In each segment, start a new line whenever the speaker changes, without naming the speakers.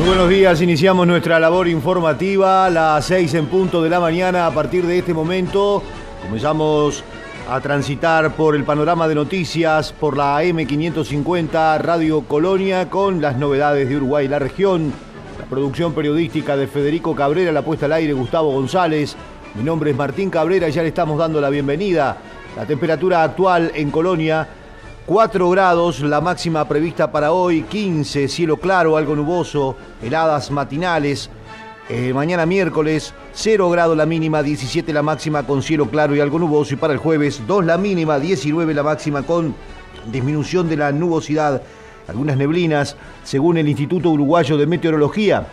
Muy buenos días, iniciamos nuestra labor informativa las 6 en punto de la mañana. A partir de este momento comenzamos a transitar por el panorama de noticias por la M550 Radio Colonia con las novedades de Uruguay y la región. La producción periodística de Federico Cabrera, la puesta al aire Gustavo González. Mi nombre es Martín Cabrera y ya le estamos dando la bienvenida. La temperatura actual en Colonia 4 grados, la máxima prevista para hoy, 15, cielo claro, algo nuboso, heladas matinales. Eh, mañana miércoles, 0 grados la mínima, 17 la máxima con cielo claro y algo nuboso. Y para el jueves, 2 la mínima, 19 la máxima con disminución de la nubosidad, algunas neblinas, según el Instituto Uruguayo de Meteorología.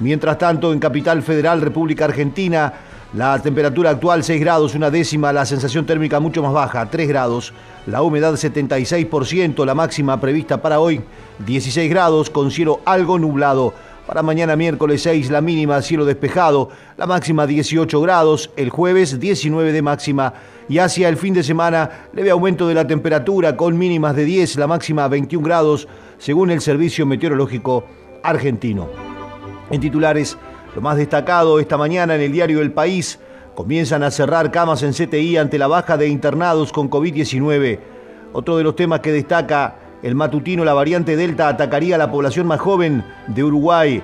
Mientras tanto, en Capital Federal, República Argentina, la temperatura actual 6 grados, una décima, la sensación térmica mucho más baja, 3 grados, la humedad 76%, la máxima prevista para hoy 16 grados con cielo algo nublado. Para mañana miércoles 6 la mínima, cielo despejado, la máxima 18 grados, el jueves 19 de máxima y hacia el fin de semana leve aumento de la temperatura con mínimas de 10, la máxima 21 grados según el Servicio Meteorológico Argentino. En titulares, lo más destacado esta mañana en el diario El País, comienzan a cerrar camas en CTI ante la baja de internados con COVID-19. Otro de los temas que destaca el matutino, la variante Delta atacaría a la población más joven de Uruguay.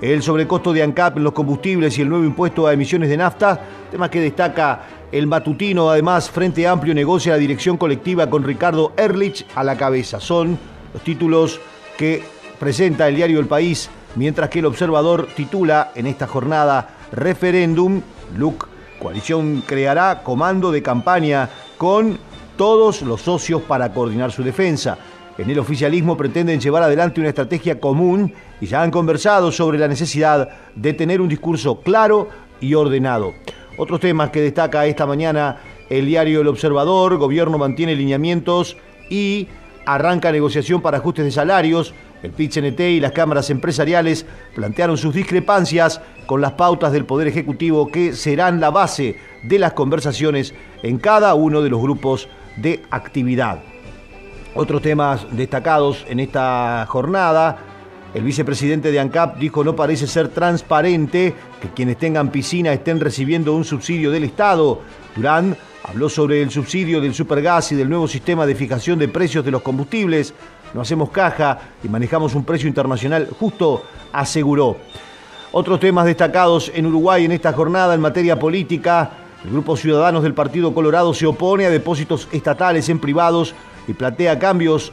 El sobrecosto de ANCAP en los combustibles y el nuevo impuesto a emisiones de nafta, tema que destaca el matutino. Además, Frente Amplio negocia la dirección colectiva con Ricardo Erlich a la cabeza. Son los títulos que presenta el diario El País mientras que el observador titula en esta jornada Referéndum, LUC, coalición creará comando de campaña con todos los socios para coordinar su defensa. En el oficialismo pretenden llevar adelante una estrategia común y ya han conversado sobre la necesidad de tener un discurso claro y ordenado. Otros temas que destaca esta mañana el diario El Observador, gobierno mantiene lineamientos y arranca negociación para ajustes de salarios. El pit y las cámaras empresariales plantearon sus discrepancias con las pautas del Poder Ejecutivo que serán la base de las conversaciones en cada uno de los grupos de actividad. Otros temas destacados en esta jornada. El vicepresidente de ANCAP dijo no parece ser transparente que quienes tengan piscina estén recibiendo un subsidio del Estado. Durán habló sobre el subsidio del supergas y del nuevo sistema de fijación de precios de los combustibles no hacemos caja y manejamos un precio internacional justo, aseguró. Otros temas destacados en Uruguay en esta jornada en materia política. El grupo Ciudadanos del Partido Colorado se opone a depósitos estatales en privados y plantea cambios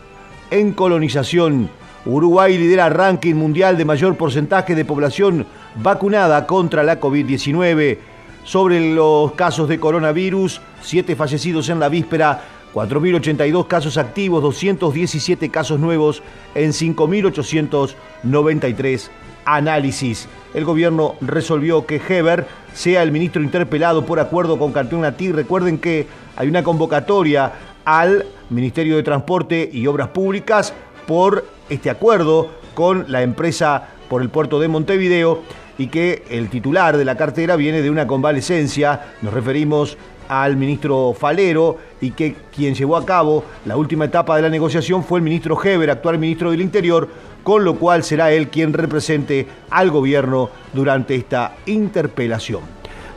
en colonización. Uruguay lidera ranking mundial de mayor porcentaje de población vacunada contra la COVID-19. Sobre los casos de coronavirus, siete fallecidos en la víspera 4.082 casos activos, 217 casos nuevos en 5.893 análisis. El gobierno resolvió que Heber sea el ministro interpelado por acuerdo con Cantón Natí. Recuerden que hay una convocatoria al Ministerio de Transporte y Obras Públicas por este acuerdo con la empresa por el puerto de Montevideo y que el titular de la cartera viene de una convalecencia. Nos referimos al ministro Falero y que quien llevó a cabo la última etapa de la negociación fue el ministro Heber, actual ministro del Interior, con lo cual será él quien represente al gobierno durante esta interpelación.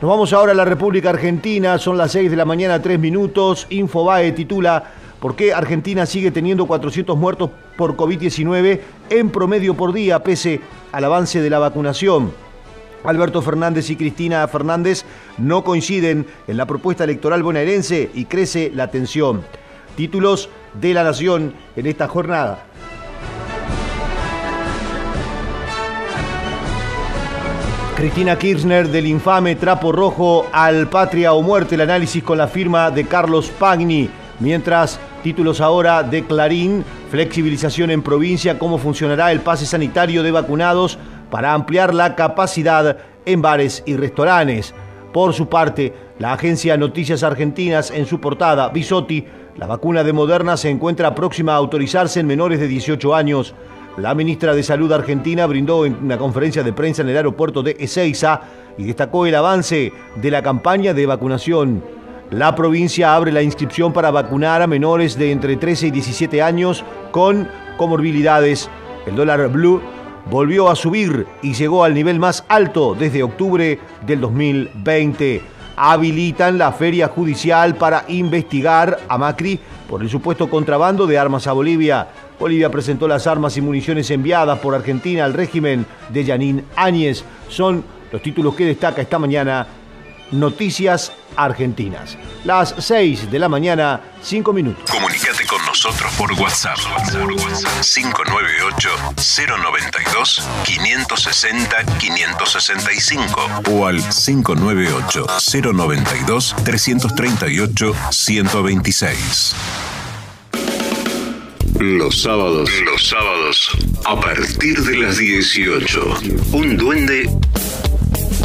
Nos vamos ahora a la República Argentina, son las 6 de la mañana, 3 minutos. Infobae titula ¿Por qué Argentina sigue teniendo 400 muertos por COVID-19 en promedio por día pese al avance de la vacunación? Alberto Fernández y Cristina Fernández no coinciden en la propuesta electoral bonaerense y crece la tensión. Títulos de la Nación en esta jornada. Cristina Kirchner del infame trapo rojo al patria o muerte, el análisis con la firma de Carlos Pagni. Mientras, títulos ahora de Clarín, flexibilización en provincia, cómo funcionará el pase sanitario de vacunados para ampliar la capacidad en bares y restaurantes. Por su parte, la agencia Noticias Argentinas en su portada, Bisotti, la vacuna de Moderna se encuentra próxima a autorizarse en menores de 18 años. La ministra de Salud argentina brindó en una conferencia de prensa en el aeropuerto de Ezeiza y destacó el avance de la campaña de vacunación. La provincia abre la inscripción para vacunar a menores de entre 13 y 17 años con comorbilidades. El dólar blue volvió a subir y llegó al nivel más alto desde octubre del 2020. Habilitan la feria judicial para investigar a Macri por el supuesto contrabando de armas a Bolivia. Bolivia presentó las armas y municiones enviadas por Argentina al régimen de Yanín Áñez. Son los títulos que destaca esta mañana Noticias Argentinas. Las 6 de la mañana, 5 minutos.
Comunicate con nosotros por WhatsApp. 598-092-560-565 o al 598-092-338-126. Los sábados, los sábados, a partir de las 18, un duende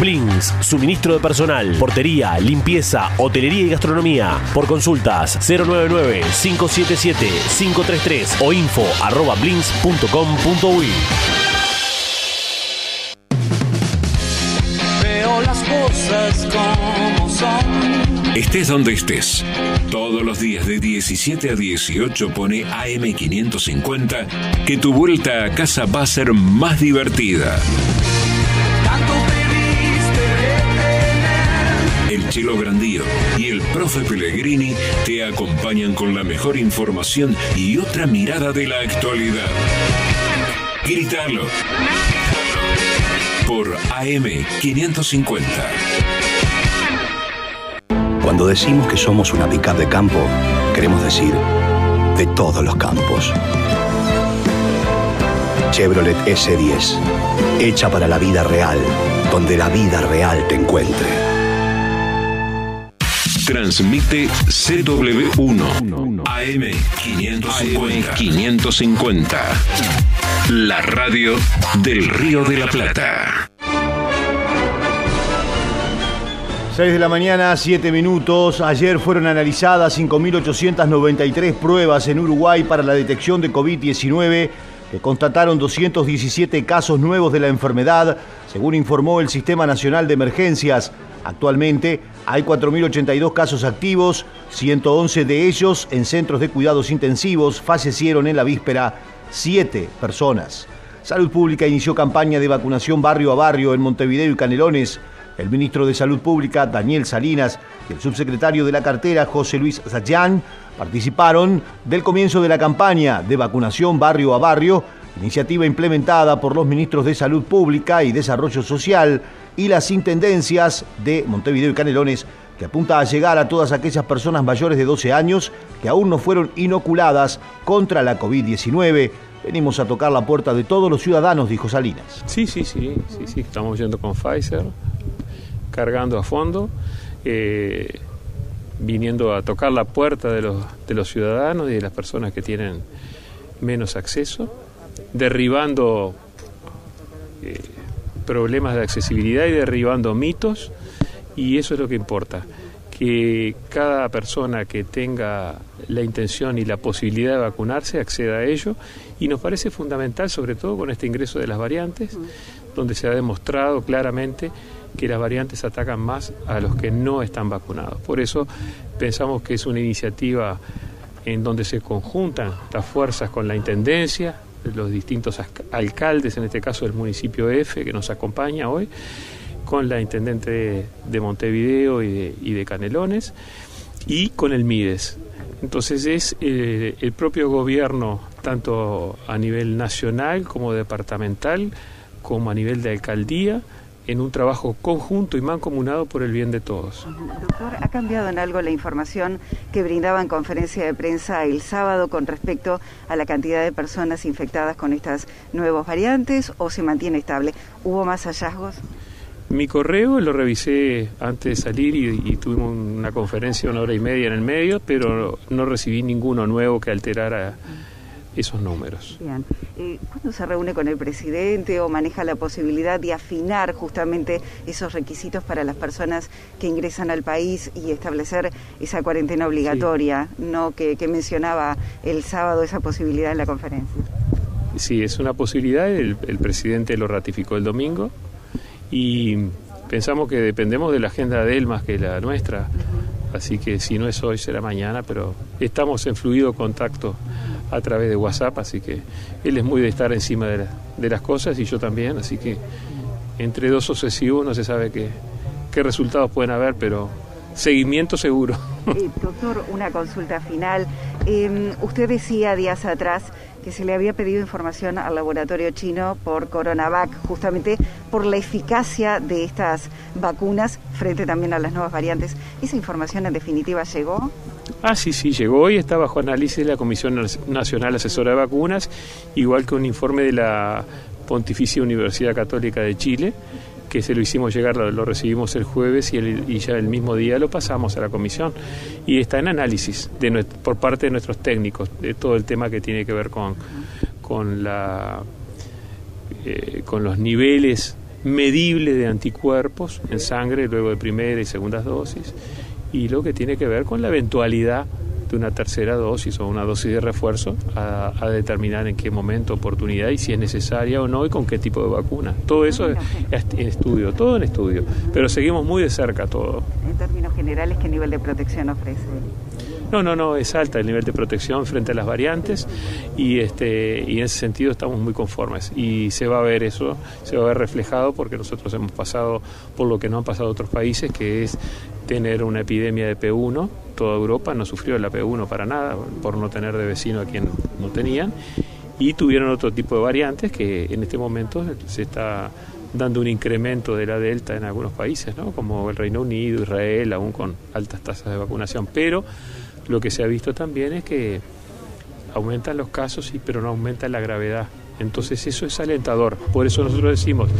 Blings, suministro de personal, portería, limpieza, hotelería y gastronomía. Por consultas 099-577-533 o info arroba blings.com.uy.
Veo las cosas como son.
Estés donde estés. Todos los días de 17 a 18 pone AM550 que tu vuelta a casa va a ser más divertida. Chilo Grandío y el Profe Pellegrini te acompañan con la mejor información y otra mirada de la actualidad. Gritalo. Por AM550.
Cuando decimos que somos una pickup de campo, queremos decir de todos los campos. Chevrolet S10, hecha para la vida real, donde la vida real te encuentre.
Transmite CW1 AM550. 550. La radio del Río de la Plata.
6 de la mañana, 7 minutos. Ayer fueron analizadas 5.893 pruebas en Uruguay para la detección de COVID-19 que constataron 217 casos nuevos de la enfermedad, según informó el Sistema Nacional de Emergencias. Actualmente hay 4.082 casos activos, 111 de ellos en centros de cuidados intensivos. Fallecieron en la víspera 7 personas. Salud Pública inició campaña de vacunación barrio a barrio en Montevideo y Canelones. El ministro de Salud Pública, Daniel Salinas, y el subsecretario de la cartera, José Luis Zayán, participaron del comienzo de la campaña de vacunación barrio a barrio, iniciativa implementada por los ministros de Salud Pública y Desarrollo Social y las intendencias de Montevideo y Canelones, que apunta a llegar a todas aquellas personas mayores de 12 años que aún no fueron inoculadas contra la COVID-19. Venimos a tocar la puerta de todos los ciudadanos, dijo Salinas.
Sí, sí, sí, sí, sí, estamos yendo con Pfizer, cargando a fondo, eh, viniendo a tocar la puerta de los, de los ciudadanos y de las personas que tienen menos acceso, derribando eh, problemas de accesibilidad y derribando mitos, y eso es lo que importa, que cada persona que tenga la intención y la posibilidad de vacunarse acceda a ello, y nos parece fundamental, sobre todo con este ingreso de las variantes, donde se ha demostrado claramente que las variantes atacan más a los que no están vacunados. Por eso pensamos que es una iniciativa en donde se conjuntan las fuerzas con la Intendencia, los distintos alcaldes, en este caso del municipio F, que nos acompaña hoy, con la Intendente de Montevideo y de, y de Canelones, y con el MIDES. Entonces es eh, el propio gobierno, tanto a nivel nacional como departamental, como a nivel de alcaldía, en un trabajo conjunto y mancomunado por el bien de todos.
Doctor, ¿ha cambiado en algo la información que brindaba en conferencia de prensa el sábado con respecto a la cantidad de personas infectadas con estas nuevas variantes o se mantiene estable? ¿Hubo más hallazgos?
Mi correo lo revisé antes de salir y, y tuvimos una conferencia una hora y media en el medio, pero no recibí ninguno nuevo que alterara esos números.
Bien. Eh, ¿Cuándo se reúne con el presidente o maneja la posibilidad de afinar justamente esos requisitos para las personas que ingresan al país y establecer esa cuarentena obligatoria, no que, que mencionaba el sábado esa posibilidad en la conferencia?
Sí, es una posibilidad, el, el presidente lo ratificó el domingo y pensamos que dependemos de la agenda de él más que la nuestra, así que si no es hoy será mañana, pero estamos en fluido contacto a través de WhatsApp, así que él es muy de estar encima de, la- de las cosas y yo también, así que entre dos sucesivos no se sabe qué, qué resultados pueden haber, pero seguimiento seguro.
Eh, doctor, una consulta final. Eh, usted decía días atrás que se le había pedido información al laboratorio chino por Coronavac, justamente por la eficacia de estas vacunas frente también a las nuevas variantes. ¿Esa información en definitiva llegó?
Ah, sí, sí, llegó y está bajo análisis de la Comisión Nacional Asesora de Vacunas, igual que un informe de la Pontificia Universidad Católica de Chile, que se lo hicimos llegar, lo, recibimos el jueves y, el- ya el mismo día lo pasamos a la comisión. Y está en análisis de por parte de nuestros técnicos, de todo el tema que tiene que ver con, con, la, eh, con los niveles medibles de anticuerpos en sangre luego de primera y segundas dosis y lo que tiene que ver con la eventualidad de una tercera dosis o una dosis de refuerzo a, a determinar en qué momento, oportunidad y si es necesaria o no y con qué tipo de vacuna. Todo eso es, es en estudio, todo en estudio, pero seguimos muy de cerca todo.
En términos generales, ¿qué nivel de protección ofrece?
No, no, no, es alta el nivel de protección frente a las variantes y este y en ese sentido estamos muy conformes. Y se va a ver eso, se va a ver reflejado porque nosotros hemos pasado por lo que no han pasado otros países, que es tener una epidemia de P1, toda Europa no sufrió la P1 para nada por no tener de vecino a quien no tenían. Y tuvieron otro tipo de variantes que en este momento se está dando un incremento de la delta en algunos países, ¿no? como el Reino Unido, Israel, aún con altas tasas de vacunación, pero lo que se ha visto también es que aumentan los casos, pero no aumenta la gravedad. Entonces eso es alentador. Por eso nosotros decimos,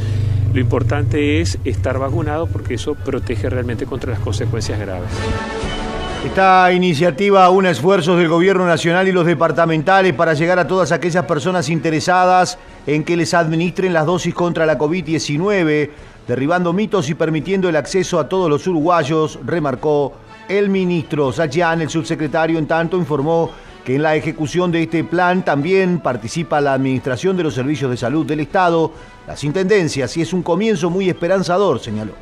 lo importante es estar vacunado porque eso protege realmente contra las consecuencias graves.
Esta iniciativa une esfuerzos del gobierno nacional y los departamentales para llegar a todas aquellas personas interesadas en que les administren las dosis contra la COVID-19, derribando mitos y permitiendo el acceso a todos los uruguayos, remarcó el ministro. Sachian, el subsecretario, en tanto informó que en la ejecución de este plan también participa la Administración de los Servicios de Salud del Estado, las Intendencias, y es un comienzo muy esperanzador, señaló.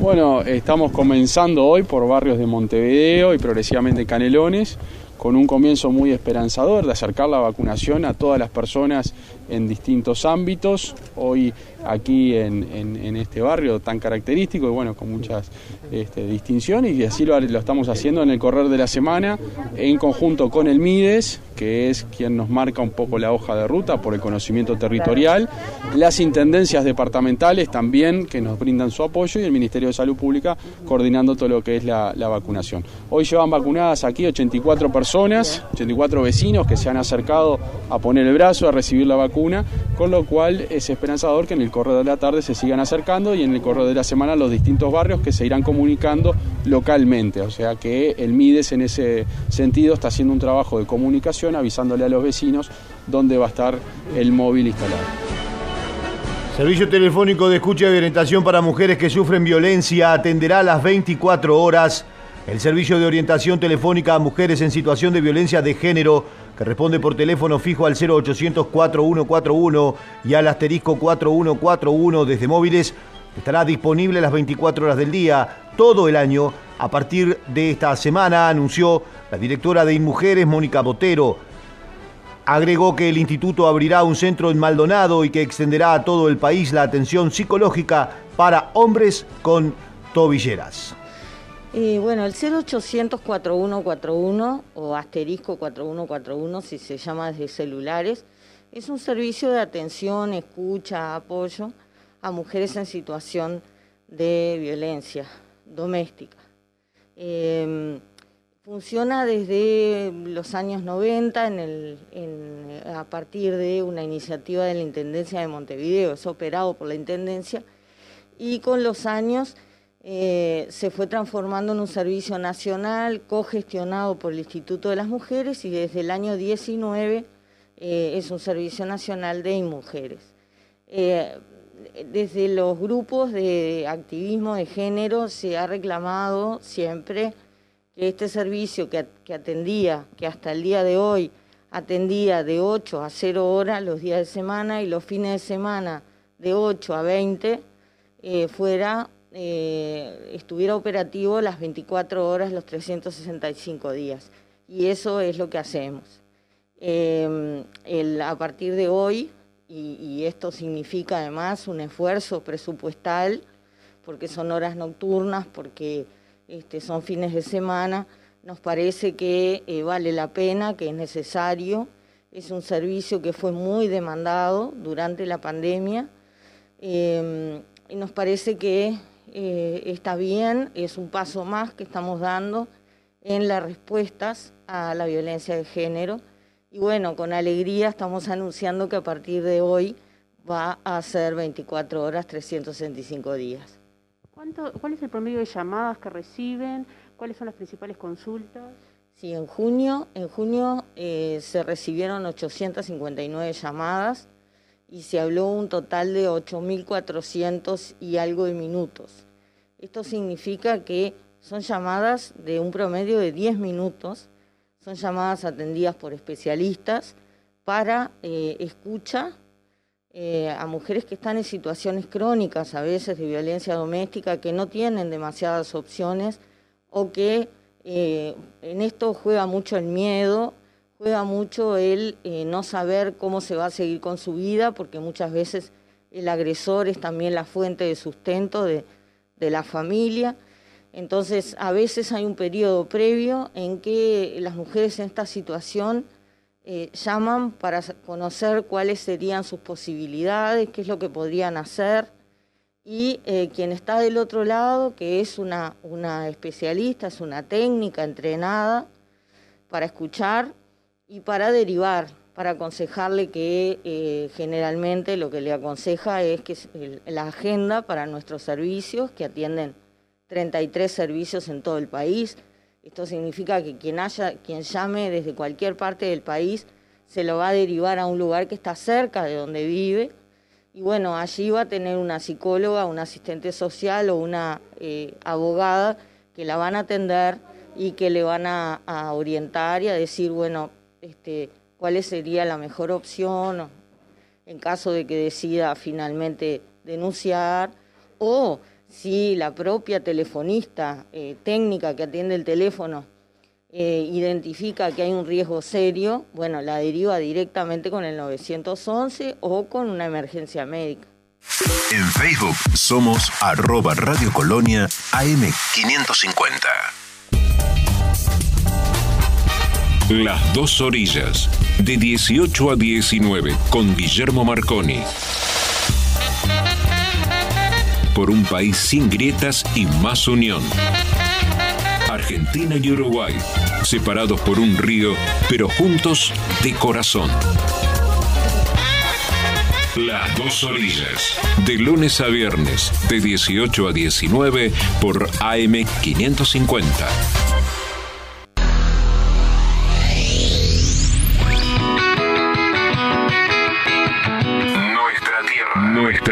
Bueno, estamos comenzando hoy por barrios de Montevideo y progresivamente Canelones, con un comienzo muy esperanzador de acercar la vacunación a todas las personas en distintos ámbitos. Hoy aquí en, este barrio tan característico y bueno, con muchas este, distinciones y así lo, estamos haciendo en el correr de la semana en conjunto con el MIDES, que es quien nos marca un poco la hoja de ruta por el conocimiento territorial, las intendencias departamentales también que nos brindan su apoyo y el Ministerio de Salud Pública coordinando todo lo que es la vacunación. Hoy llevan vacunadas aquí 84 personas, 84 vecinos que se han acercado a poner el brazo, a recibir la vacuna, con lo cual es esperanzador que en el correr de la tarde se sigan acercando y en el correr de la semana los distintos barrios que se irán comunicando localmente. O sea que el MIDES en ese sentido está haciendo un trabajo de comunicación avisándole a los vecinos dónde va a estar el móvil instalado.
Servicio telefónico de escucha y orientación para mujeres que sufren violencia atenderá a las 24 horas. El servicio de orientación telefónica a mujeres en situación de violencia de género, que responde por teléfono fijo al 0800 4141 y al asterisco 4141 desde móviles, estará disponible las 24 horas del día, todo el año, a partir de esta semana, anunció la directora de InMujeres, Mónica Botero. Agregó que el instituto abrirá un centro en Maldonado y que extenderá a todo el país la atención psicológica para hombres con tobilleras.
Eh, bueno, el 0800 4141 o asterisco 4141 si se llama desde celulares, es un servicio de atención, escucha, apoyo a mujeres en situación de violencia doméstica. Eh, funciona desde los años 90 en el, en- a partir de una iniciativa de la Intendencia de Montevideo, es operado por la Intendencia y con los años eh, se fue transformando en un servicio nacional cogestionado por el Instituto de las Mujeres y desde el año 19 eh, es un servicio nacional de mujeres. Eh, desde los grupos de activismo de género se ha reclamado siempre que este servicio que, que atendía, que hasta el día de hoy atendía de 8 a 0 horas los días de semana y los fines de semana de 8 a 20, eh, fuera, eh, estuviera operativo las 24 horas, los 365 días. Y eso es lo que hacemos. El- a partir de hoy, y, esto significa además un esfuerzo presupuestal, porque son horas nocturnas, porque este, son fines de semana, nos parece que eh, vale la pena, que es necesario. Es un servicio que fue muy demandado durante la pandemia eh, y nos parece que eh, está bien, es un paso más que estamos dando en las respuestas a la violencia de género. Y bueno, con alegría estamos anunciando que a partir de hoy va a ser 24 horas, 365 días.
¿Cuánto, ¿Cuál es el promedio de llamadas que reciben? ¿Cuáles son las principales consultas?
Sí, en junio, en junio eh, se recibieron 859 llamadas y se habló un total de 8.400 y algo de minutos. Esto significa que son llamadas de un promedio de 10 minutos, son llamadas atendidas por especialistas para eh, escucha eh, a mujeres que están en situaciones crónicas, a veces de violencia doméstica, que no tienen demasiadas opciones o que eh, en esto juega mucho el miedo, juega mucho el eh, no saber cómo se va a seguir con su vida, porque muchas veces el agresor es también la fuente de sustento de, la familia. Entonces, a veces hay un periodo previo en que las mujeres en esta situación eh, llaman para conocer cuáles serían sus posibilidades, qué es lo que podrían hacer. Y eh, quien está del otro lado, que es una, una especialista, es una técnica entrenada para escuchar y para derivar, para aconsejarle que eh, generalmente lo que le aconseja es que la agenda para nuestros servicios, que atienden 33 servicios en todo el país. Esto significa que quien, haya, quien llame desde cualquier parte del país se lo va a derivar a un lugar que está cerca de donde vive. Y bueno, allí va a tener una psicóloga, un asistente social o una eh, abogada que la van a atender y que le van a orientar y a decir, bueno, este, cuál sería la mejor opción en caso de que decida finalmente denunciar o si la propia telefonista eh, técnica que atiende el teléfono eh, identifica que hay un riesgo serio, bueno, la deriva directamente con el 911 o con una emergencia médica.
En Facebook somos arroba Radio Colonia AM550. Las dos orillas, de 18 a 19, con Guillermo Marconi. Por un país sin grietas y más unión. Argentina y Uruguay, separados por un río, pero juntos de corazón. Las dos orillas, de lunes a viernes, de 18 a 19, por AM550.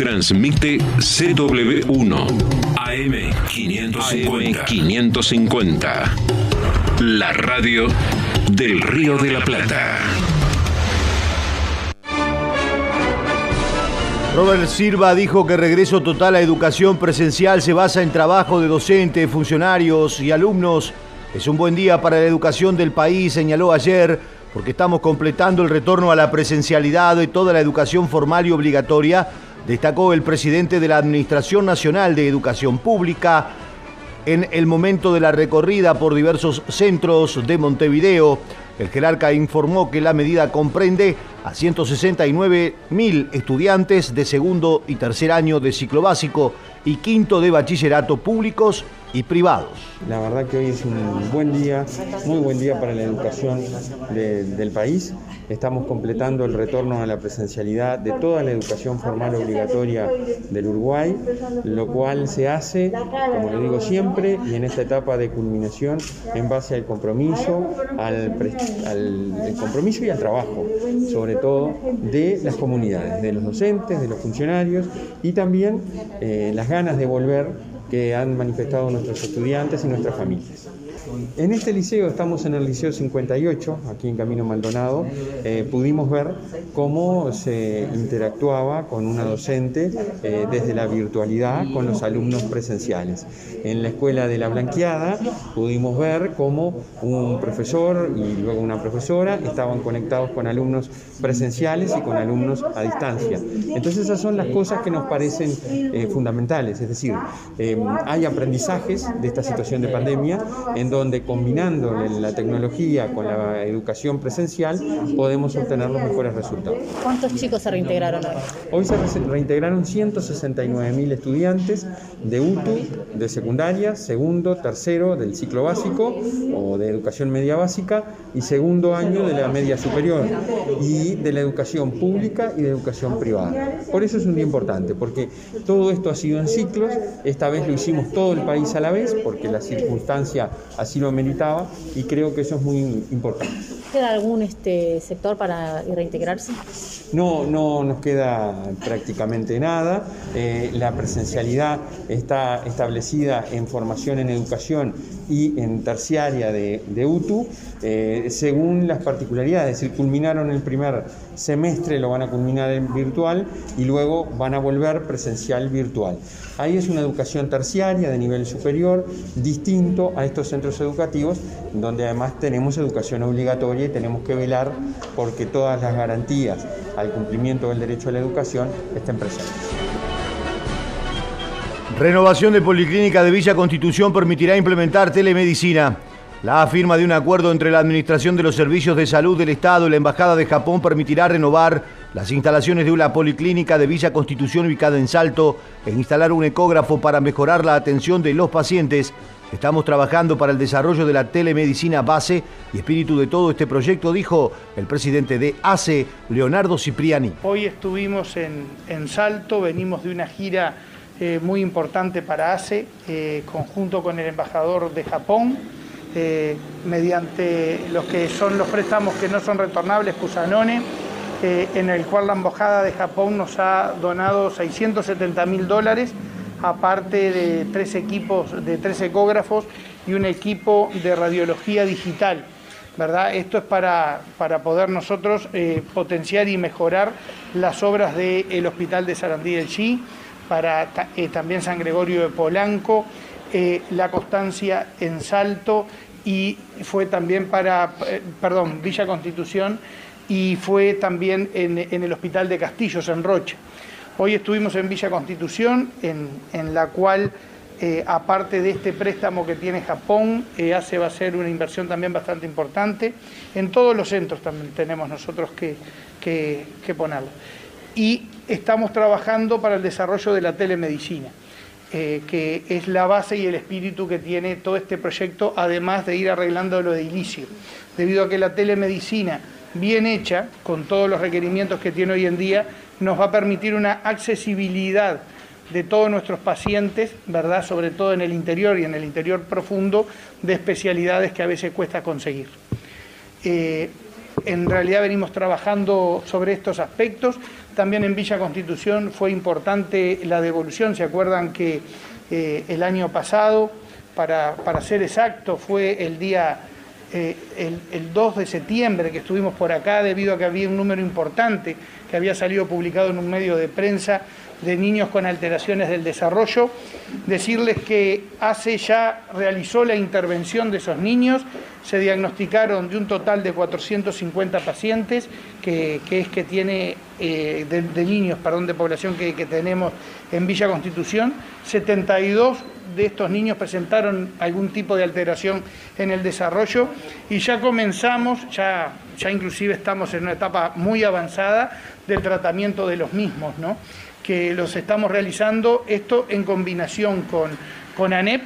Transmite CW1 AM550. 550. La radio del Río de la Plata.
Robert Silva dijo que regreso total a educación presencial se basa en trabajo de docentes, funcionarios y alumnos. Es un buen día para la educación del país, señaló ayer, porque estamos completando el retorno a la presencialidad de toda la educación formal y obligatoria, destacó el presidente de la Administración Nacional de Educación Pública en el momento de la recorrida por diversos centros de Montevideo. El jerarca informó que la medida comprende a 169 mil estudiantes de segundo y tercer año de ciclo básico y quinto de bachillerato públicos y privados.
La verdad que hoy es un buen día, muy buen día para la educación de- del país. Estamos completando el retorno a la presencialidad de toda la educación formal obligatoria del Uruguay, lo cual se hace, como lo digo siempre, y en esta etapa de culminación, en base al compromiso, al, al- compromiso y al trabajo, sobre todo de las comunidades, de los docentes, de los funcionarios y también eh, las ganas de volver que han manifestado nuestros estudiantes y nuestras familias. En este liceo, estamos en el Liceo 58, aquí en Camino Maldonado, eh, pudimos ver cómo se interactuaba con una docente eh, desde la virtualidad con los alumnos presenciales. En la Escuela de la Blanqueada pudimos ver cómo un profesor y luego una profesora estaban conectados con alumnos presenciales y con alumnos a distancia. Entonces esas son las cosas que nos parecen eh, fundamentales, es decir, eh, hay aprendizajes de esta situación de pandemia en donde combinando la tecnología con la educación presencial podemos obtener los mejores resultados.
¿Cuántos chicos se reintegraron hoy?
Hoy se re- reintegraron 169.000 estudiantes de UTU, de secundaria, segundo, tercero del ciclo básico o de educación media básica y segundo año de la media superior y de la educación pública y de educación privada. Por eso es un día importante, porque todo esto ha sido en ciclos, esta vez lo hicimos todo el país a la vez, porque la circunstancia así lo ameritaba y creo que eso es muy importante.
¿Queda algún este, sector para reintegrarse?
No, no nos queda prácticamente nada. Eh, la presencialidad está establecida en formación en educación y en terciaria de, de UTU, eh, según las particularidades. Es decir, culminaron el primer semestre, lo van a culminar en virtual y luego van a volver presencial virtual. Ahí es una educación terciaria de nivel superior, distinto a estos centros educativos, donde además tenemos educación obligatoria y tenemos que velar porque todas las garantías al cumplimiento del derecho a la educación estén presentes.
Renovación de Policlínica de Villa Constitución permitirá implementar telemedicina. La firma de un acuerdo entre la Administración de los Servicios de Salud del Estado y la Embajada de Japón permitirá renovar las instalaciones de una policlínica de Villa Constitución ubicada en Salto e instalar un ecógrafo para mejorar la atención de los pacientes. Estamos trabajando para el desarrollo de la telemedicina base y espíritu de todo este proyecto, dijo el presidente de ACE, Leonardo Cipriani.
Hoy estuvimos en, Salto, venimos de una gira eh, muy importante para ACE, eh, conjunto con el embajador de Japón, eh, mediante los que son los préstamos que no son retornables, Cusanone, eh, en el cual la embajada de Japón nos ha donado 670 mil dólares, aparte de tres equipos, de tres ecógrafos y un equipo de radiología digital. ¿verdad? Esto es para, para poder nosotros eh, potenciar y mejorar las obras del Hospital de Sarandí del Chi, para eh, también San Gregorio de Polanco, eh, la Constancia en Salto y fue también para, eh, perdón, Villa Constitución y fue también en, el Hospital de Castillos, en Rocha. Hoy estuvimos en Villa Constitución, en, en la cual, eh, aparte de este préstamo que tiene Japón, eh, hace va a ser una inversión también bastante importante. En todos los centros también tenemos nosotros que, que, que ponerlo. Y estamos trabajando para el desarrollo de la telemedicina, eh, que es la base y el espíritu que tiene todo este proyecto, además de ir arreglando lo de ilicio. Debido a que la telemedicina, bien hecha, con todos los requerimientos que tiene hoy en día, nos va a permitir una accesibilidad de todos nuestros pacientes, ¿verdad? Sobre todo en el interior y en el interior profundo, de especialidades que a veces cuesta conseguir. Eh, en realidad venimos trabajando sobre estos aspectos. También en Villa Constitución fue importante la devolución. ¿Se acuerdan que eh, el año pasado, para, para ser exacto, fue el día eh, el, el 2 de septiembre que estuvimos por acá debido a que había un número importante que había salido publicado en un medio de prensa de niños con alteraciones del desarrollo. Decirles que ACE ya realizó la intervención de esos niños, se diagnosticaron de un total de 450 pacientes, que, que es que tiene, eh, de, de niños, perdón, de población que, que tenemos en Villa Constitución, 72 de estos niños presentaron algún tipo de alteración en el desarrollo y ya comenzamos, ya, ya inclusive estamos en una etapa muy avanzada del tratamiento de los mismos, ¿no? Que los estamos realizando esto en combinación con, con ANEP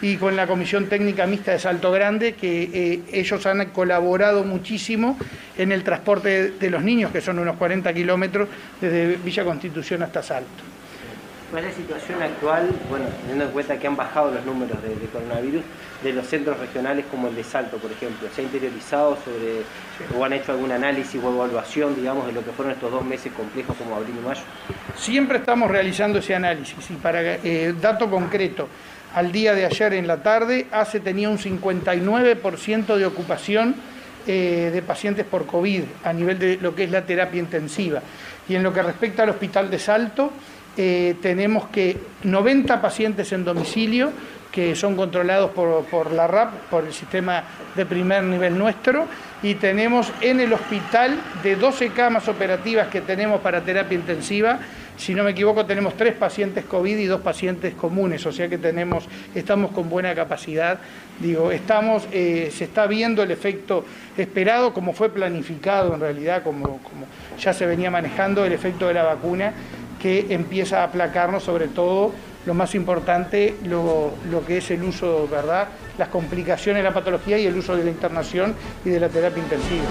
y con la Comisión Técnica Mixta de Salto Grande, que eh, ellos han colaborado muchísimo en el transporte de, los niños, que son unos 40 kilómetros desde Villa Constitución hasta Salto.
¿Cuál es la situación actual, bueno, teniendo en cuenta que han bajado los números de, de coronavirus, de los centros regionales como el de Salto, por ejemplo? ¿Se ha interiorizado sobre, o han hecho algún análisis o evaluación, digamos, de lo que fueron estos dos meses complejos como abril y mayo?
Siempre estamos realizando ese análisis y para eh, dato concreto, al día de ayer en la tarde, ACE tenía un 59% de ocupación eh, de pacientes por COVID a nivel de lo que es la terapia intensiva. Y en lo que respecta al hospital de Salto, eh, tenemos que 90 pacientes en domicilio que son controlados por, por, la RAP, por el sistema de primer nivel nuestro, y tenemos en el hospital de 12 camas operativas que tenemos para terapia intensiva, si no me equivoco, tenemos tres pacientes COVID y dos pacientes comunes, o sea que tenemos, estamos con buena capacidad. Digo, estamos, eh, se está viendo el efecto esperado, como fue planificado en realidad, como, como ya se venía manejando el efecto de la vacuna, que empieza a aplacarnos sobre todo lo más importante, lo, lo, que es el uso, ¿verdad? Las complicaciones de la patología y el uso de la internación y de la terapia intensiva.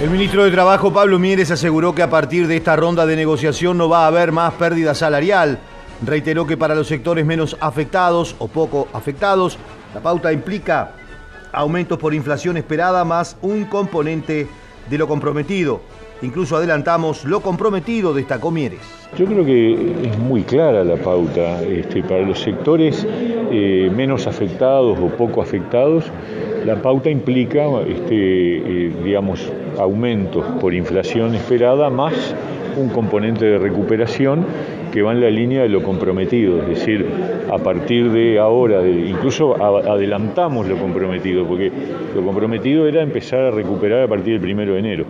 El ministro de Trabajo, Pablo Mieres, aseguró que a partir de esta ronda de negociación no va a haber más pérdida salarial. Reiteró que para los sectores menos afectados o poco afectados, la pauta implica aumentos por inflación esperada más un componente de lo comprometido. Incluso adelantamos lo comprometido, destacó Mieres.
Yo creo que es muy clara la pauta. Este, para los sectores eh, menos afectados o poco afectados, la pauta implica, este, eh, digamos, aumentos por inflación esperada más un componente de recuperación que va en la línea de lo comprometido, es decir, a partir de ahora, incluso adelantamos lo comprometido, porque lo comprometido era empezar a recuperar a partir del primero de enero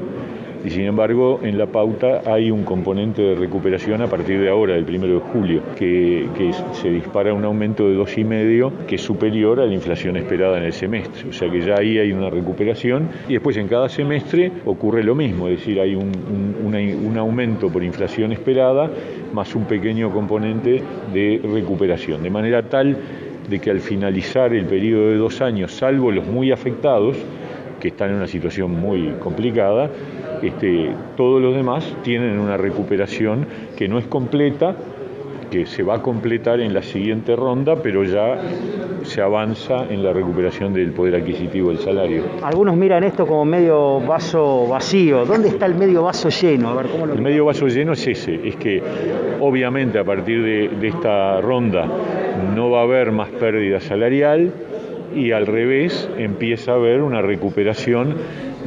y sin embargo en la pauta hay un componente de recuperación a partir de ahora, del primero de julio, que, que se dispara un aumento de dos y medio que es superior a la inflación esperada en el semestre. O sea que ya ahí hay una recuperación. Y después en cada semestre ocurre lo mismo, es decir, hay un, un, un aumento por inflación esperada más un pequeño componente de recuperación, de manera tal de que al finalizar el periodo de dos años, salvo los muy afectados, que están en una situación muy complicada, este, todos los demás tienen una recuperación que no es completa, que se va a completar en la siguiente ronda, pero ya se avanza en la recuperación del poder adquisitivo del salario.
Algunos miran esto como medio vaso vacío. ¿Dónde está el medio vaso lleno? A ver, ¿cómo lo
el medio vaso lleno es ese, es que obviamente a partir de, de esta ronda no va a haber más pérdida salarial y al revés empieza a haber una recuperación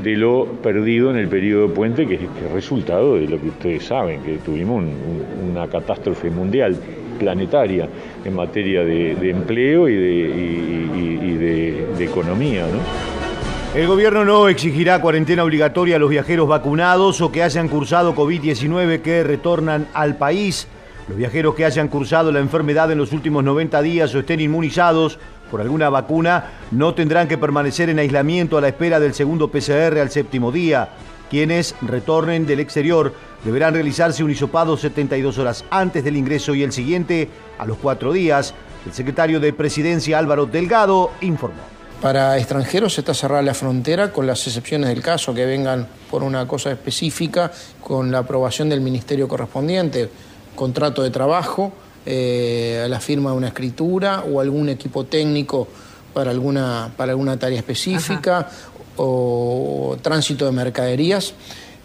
de lo perdido en el periodo puente, que es el resultado de lo que ustedes saben, que tuvimos un, un, una catástrofe mundial, planetaria, en materia de, de empleo de, y de, de economía. ¿no?
El gobierno no exigirá cuarentena obligatoria a los viajeros vacunados o que hayan cursado COVID-19 que retornan al país. Los viajeros que hayan cursado la enfermedad en los últimos 90 días o estén inmunizados por alguna vacuna no tendrán que permanecer en aislamiento a la espera del segundo PCR al séptimo día. Quienes retornen del exterior deberán realizarse un hisopado 72 horas antes del ingreso y el siguiente a los cuatro días. El secretario de Presidencia Álvaro Delgado informó.
Para extranjeros está cerrada la frontera con las excepciones del caso que vengan por una cosa específica con la aprobación del ministerio correspondiente, contrato de trabajo, eh, la firma de una escritura o algún equipo técnico para alguna, para alguna tarea específica Ajá. o tránsito de mercaderías.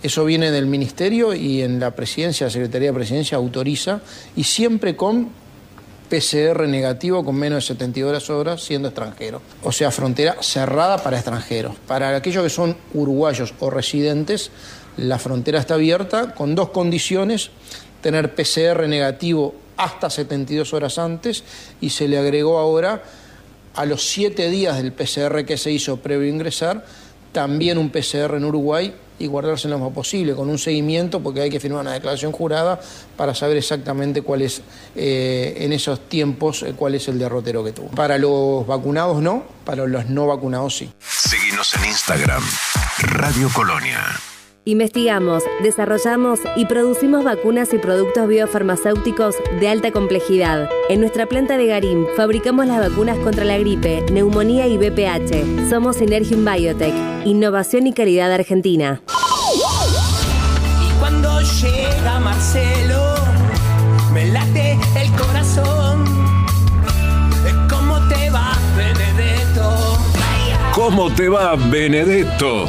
Eso viene del ministerio y en la presidencia, la Secretaría de Presidencia autoriza y siempre con PCR negativo con menos de 72 horas siendo extranjero. O sea, frontera cerrada para extranjeros. Para aquellos que son uruguayos o residentes, la frontera está abierta con dos condiciones, tener PCR negativo hasta 72 horas antes y se le agregó ahora a los 7 días del PCR que se hizo previo a ingresar, también un PCR en Uruguay y guardarse lo más posible, con un seguimiento, porque hay que firmar una declaración jurada para saber exactamente cuál es, eh, en esos tiempos, eh, cuál es el derrotero que tuvo. Para los vacunados no, para los no vacunados sí.
Seguimos en Instagram, Radio Colonia.
Investigamos, desarrollamos y producimos vacunas y productos biofarmacéuticos de alta complejidad. En nuestra planta de Garín fabricamos las vacunas contra la gripe, neumonía y BPH. Somos Synergium Biotech, innovación y calidad argentina.
Y cuando llega Marcelo, me late el corazón. ¿Cómo te va, Benedetto?
¿Cómo te va, Benedetto?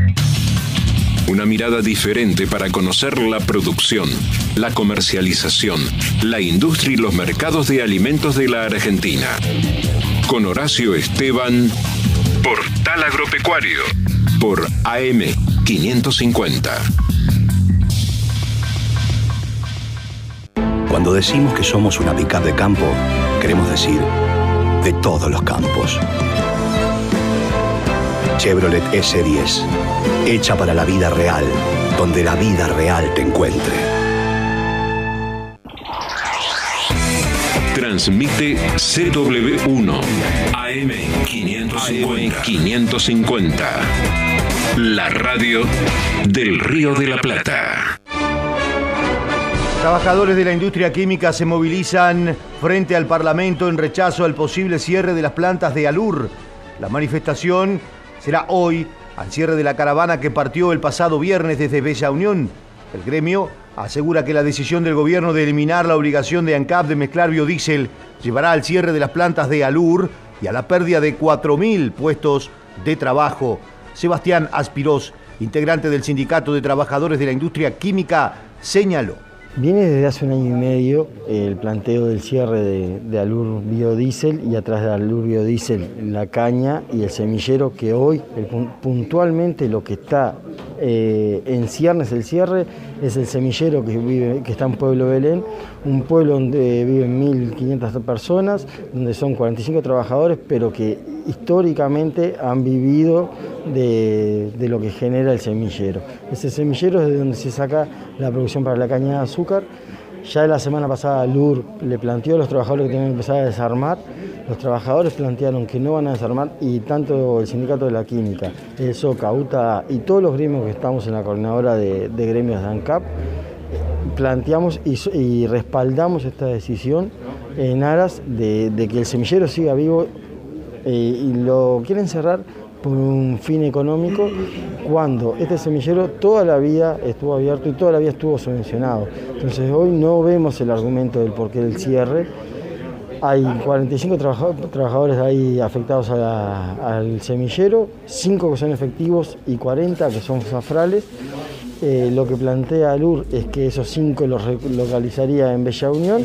Una mirada diferente para conocer la producción, la comercialización, la industria y los mercados de alimentos de la Argentina. Con Horacio Esteban, Portal Agropecuario, por AM 550.
Cuando decimos que somos una pickup de campo, queremos decir de todos los campos. Chevrolet S10, hecha para la vida real, donde la vida real te encuentre.
Transmite CW1 AM 550. 550. La radio del Río de la Plata.
Trabajadores de la industria química se movilizan frente al Parlamento en rechazo al posible cierre de las plantas de Alur. La manifestación será hoy al cierre de la caravana que partió el pasado viernes desde Bella Unión. El gremio asegura que la decisión del gobierno de eliminar la obligación de ANCAP de mezclar biodiesel llevará al cierre de las plantas de Alur y a la pérdida de 4.000 puestos de trabajo. Sebastián Aspirós, integrante del Sindicato de Trabajadores de la Industria Química, señaló.
Viene desde hace un año y medio el planteo del cierre de, de, Alur Biodiesel y atrás de Alur Biodiesel la caña y el semillero que hoy puntualmente lo que está eh, en ciernes el cierre es el semillero que, vive, que está en Pueblo Belén, un pueblo donde viven 1.500 personas, donde son 45 trabajadores, pero que históricamente han vivido de, de, lo que genera el semillero. Ese semillero es de donde se saca la producción para la caña de azúcar. Ya la semana pasada LUR le planteó a los trabajadores que tienen que empezar a desarmar. Los trabajadores plantearon que no van a desarmar y tanto el sindicato de la química, el SOCA, UTA y todos los gremios que estamos en la coordinadora de, de gremios de ANCAP, planteamos y, respaldamos esta decisión en aras de que el semillero siga vivo eh, y lo quieren cerrar por un fin económico cuando este semillero toda la vida estuvo abierto y toda la vida estuvo subvencionado. Entonces hoy no vemos el argumento del porqué del cierre. Hay 45 trabajadores ahí afectados al semillero, 5 que son efectivos y 40 que son zafrales. Eh, lo que plantea LUR es que esos 5 los localizaría en Bella Unión,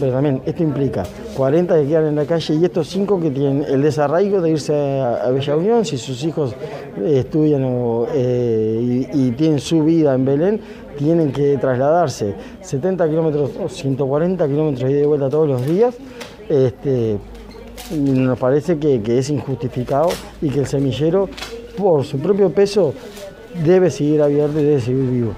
pero también esto implica 40 que quedan en la calle y estos 5 que tienen el desarraigo de irse a, a Bella Unión, si sus hijos eh, estudian o, eh, y, y, tienen su vida en Belén, tienen que trasladarse 70 kilómetros o 140 kilómetros y de vuelta todos los días. Este, nos parece que, que es injustificado y que el semillero, por su propio peso, debe seguir abierto y debe seguir vivo.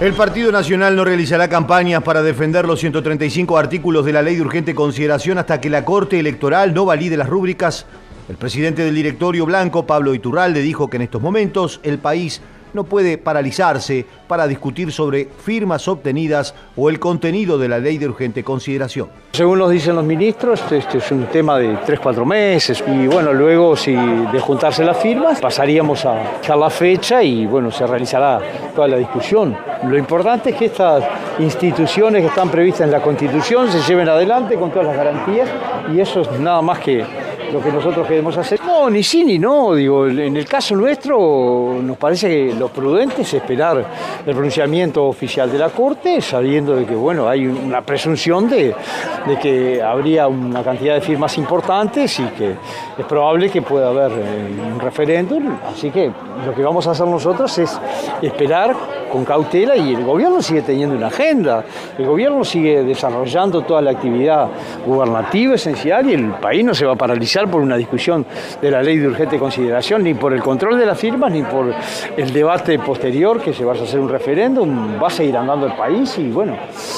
El Partido Nacional no realizará campañas para defender los 135 artículos de la ley de urgente consideración hasta que la Corte Electoral no valide las rúbricas. El presidente del directorio blanco, Pablo Iturralde, dijo que en estos momentos el país no puede paralizarse para discutir sobre firmas obtenidas o el contenido de la ley de urgente consideración.
Según nos dicen los ministros, este es un tema de 3-4 meses y bueno, luego si de juntarse las firmas pasaríamos a fijar la fecha y bueno, se realizará toda la discusión. Lo importante es que estas instituciones que están previstas en la Constitución se lleven adelante con todas las garantías y eso es nada más que lo que nosotros queremos hacer. Ni sí ni no, digo, en el caso nuestro nos parece que lo prudente es esperar el pronunciamiento oficial de la Corte, sabiendo de que, bueno, hay una presunción de, de que habría una cantidad de firmas importantes y que es probable que pueda haber eh, un referéndum, así que lo que vamos a hacer nosotros es esperar con cautela y el gobierno sigue teniendo una agenda, el gobierno sigue desarrollando toda la actividad gubernativa esencial y el país no se va a paralizar por una discusión de la ley de urgente consideración, ni por el control de las firmas, ni por el debate posterior que se vaya a hacer un referéndum, va a seguir andando el país y bueno,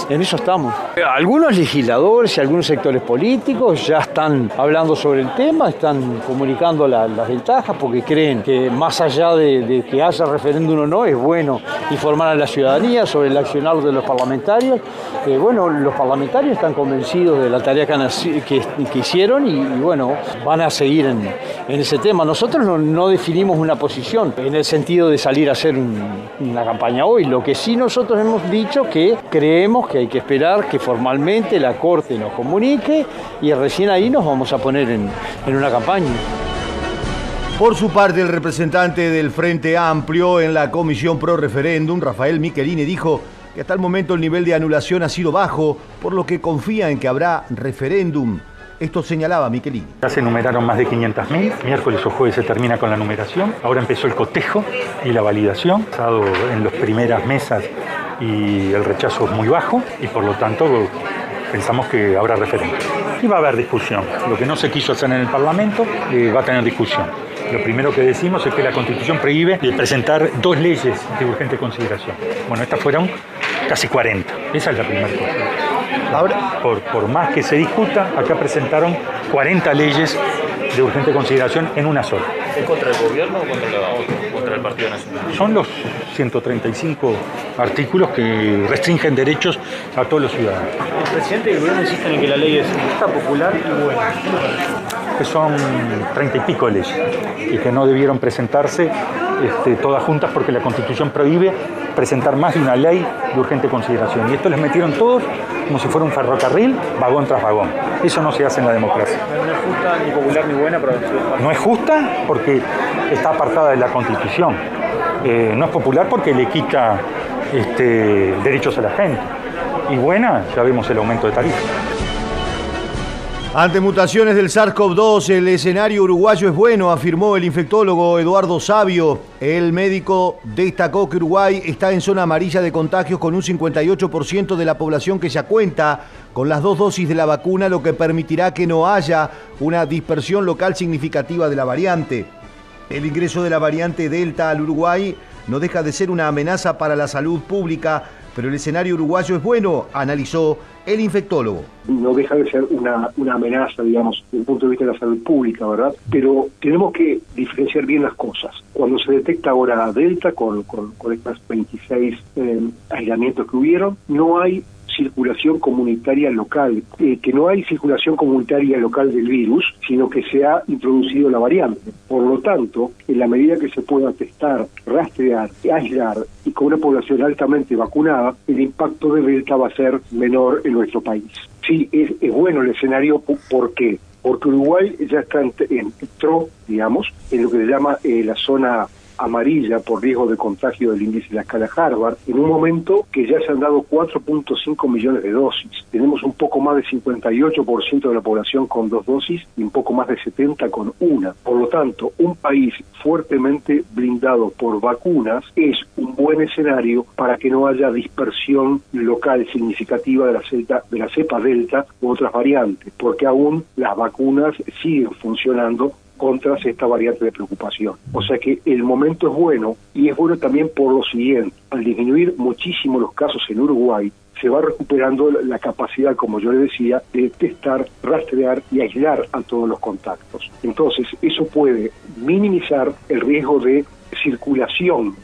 en eso estamos. Algunos legisladores y algunos sectores políticos ya están hablando sobre el tema, están comunicando la- las ventajas porque creen que más allá de, que haya referéndum o no, es bueno informar a la ciudadanía sobre el accionar de los parlamentarios. Eh, bueno, los parlamentarios están convencidos de la tarea que hicieron y, y, bueno, van a seguir en, en ese tema. Nosotros no, definimos una posición en el sentido de salir a hacer un- una campaña hoy. Lo que sí nosotros hemos dicho que creemos que hay que esperar que formalmente la Corte nos comunique y recién ahí nos vamos a poner en, en una campaña.
Por su parte, el representante del Frente Amplio en la Comisión Pro Referéndum, Rafael Michelini, dijo que hasta el momento el nivel de anulación ha sido bajo, por lo que confía en que habrá referéndum. Esto señalaba Michelini.
Ya se numeraron más de 500.000. Miércoles o jueves se termina con la numeración. Ahora empezó el cotejo y la validación, basado en las primeras mesas y el rechazo es muy bajo y por lo tanto pensamos que habrá referéndum. Y va a haber discusión. Lo que no se quiso hacer en el Parlamento eh, va a tener discusión. Lo primero que decimos es que la Constitución prohíbe presentar dos leyes de urgente consideración. Bueno, estas fueron casi 40. Esa es la primera cosa. Ahora, por, por más que se discuta, acá presentaron 40 leyes de urgente consideración en una sola.
¿Es contra el gobierno o contra, la- contra el Partido Nacional?
Son los 135 artículos que restringen derechos a todos los ciudadanos.
El presidente y el gobierno insisten en que la ley es justa, popular y buena.
que son treinta y pico leyes y que no debieron presentarse este, todas juntas porque la Constitución prohíbe presentar más de una ley de urgente consideración. Y esto les metieron todos como si fuera un ferrocarril, vagón tras vagón. Eso no se hace en la democracia.
No es justa, ni popular, ni buena, pero
No es justa porque está apartada de la Constitución. Eh, no es popular porque le quita este, derechos a la gente. Y buena, ya vemos el aumento de tarifas.
Ante mutaciones del SARS-CoV-2, el escenario uruguayo es bueno, afirmó el infectólogo Eduardo Sabio. El médico destacó que Uruguay está en zona amarilla de contagios con un 58% de la población que ya cuenta con las dos dosis de la vacuna, lo que permitirá que no haya una dispersión local significativa de la variante. El ingreso de la variante Delta al Uruguay no deja de ser una amenaza para la salud pública, pero el escenario uruguayo es bueno, analizó el infectólogo.
no deja de ser una, una amenaza, digamos, desde el punto de vista de la salud pública, ¿verdad? Pero tenemos que diferenciar bien las cosas. Cuando se detecta ahora Delta, con, con, estos 26 eh, aislamientos que hubieron, no hay circulación comunitaria local, eh, que no hay circulación comunitaria local del virus, sino que se ha introducido la variante. Por lo tanto, en la medida que se pueda testar, rastrear, aislar y con una población altamente vacunada, el impacto de Delta va a ser menor en nuestro país. Sí, es, bueno el escenario, ¿por- ¿por qué? Porque Uruguay ya está en- entró, digamos, en lo que se llama eh, la zona amarilla por riesgo de contagio del índice de la escala Harvard, en un momento que ya se han dado 4.5 millones de dosis. Tenemos un poco más de 58% de la población con dos dosis y un poco más de 70 con una. Por lo tanto, un país fuertemente blindado por vacunas es un buen escenario para que no haya dispersión local significativa de la, celta, de la cepa delta u otras variantes, porque aún las vacunas siguen funcionando contra esta variante de preocupación. O sea que el momento es bueno y es bueno también por lo siguiente. Al disminuir muchísimo los casos en Uruguay, se va recuperando la- capacidad, como yo le decía, de testar, rastrear y aislar a todos los contactos. Entonces, eso puede minimizar el riesgo de circulación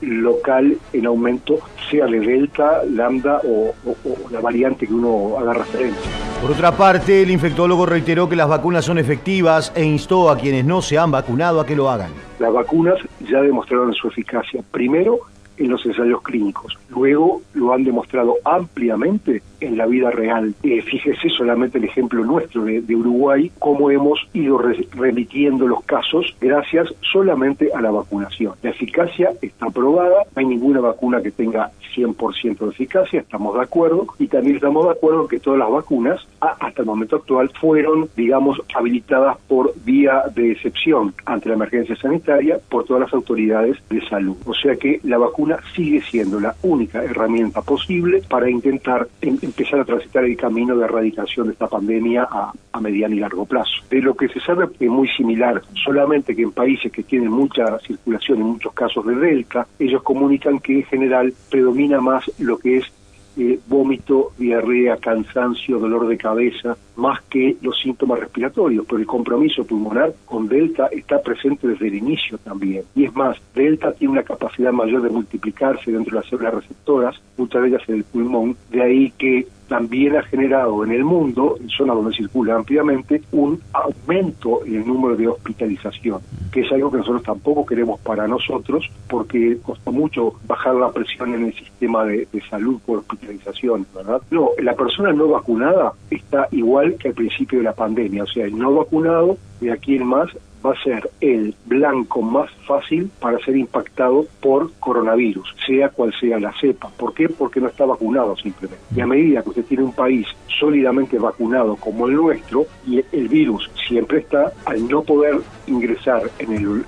local en aumento, sea de Delta, Lambda o, o- o la variante que uno haga referencia.
Por otra parte, el infectólogo reiteró que las vacunas son efectivas e instó a quienes no se han vacunado a que lo hagan.
Las vacunas ya demostraron su eficacia, primero en los ensayos clínicos, luego lo han demostrado ampliamente en la vida real. Eh, fíjese solamente el ejemplo nuestro de, Uruguay, cómo hemos ido re- remitiendo los casos gracias solamente a la vacunación. La eficacia está probada, no hay ninguna vacuna que tenga 100% de eficacia, estamos de acuerdo, y también estamos de acuerdo que todas las vacunas, hasta el momento actual, fueron, digamos, habilitadas por vía de excepción ante la emergencia sanitaria por todas las autoridades de salud. O sea que la vacuna sigue siendo la única herramienta posible para intentar em- empezar a transitar el camino de erradicación de esta pandemia a, a mediano y largo plazo. De lo que se sabe es muy similar, solamente que en países que tienen mucha circulación y muchos casos de Delta, ellos comunican que en general predomina más lo que es eh, vómito, diarrea, cansancio, dolor de cabeza, más que los síntomas respiratorios, pero el compromiso pulmonar con Delta está presente desde el inicio también. Y es más, Delta tiene una capacidad mayor de multiplicarse dentro de las células receptoras, muchas de ellas en el pulmón, de ahí que también ha generado en el mundo, en zonas donde circula ampliamente, un aumento en el número de hospitalización, que es algo que nosotros tampoco queremos para nosotros, porque costó mucho bajar la presión en el sistema de, de salud por hospitalización, ¿verdad? No, la persona no vacunada está igual que al principio de la pandemia, o sea, el no vacunado, de aquí en más, va a ser el blanco más fácil para ser impactado por coronavirus, sea cual sea la cepa. ¿Por qué? Porque no está vacunado simplemente. Y a medida que usted tiene un país sólidamente vacunado como el nuestro, y el virus siempre está, al no poder ingresar en el,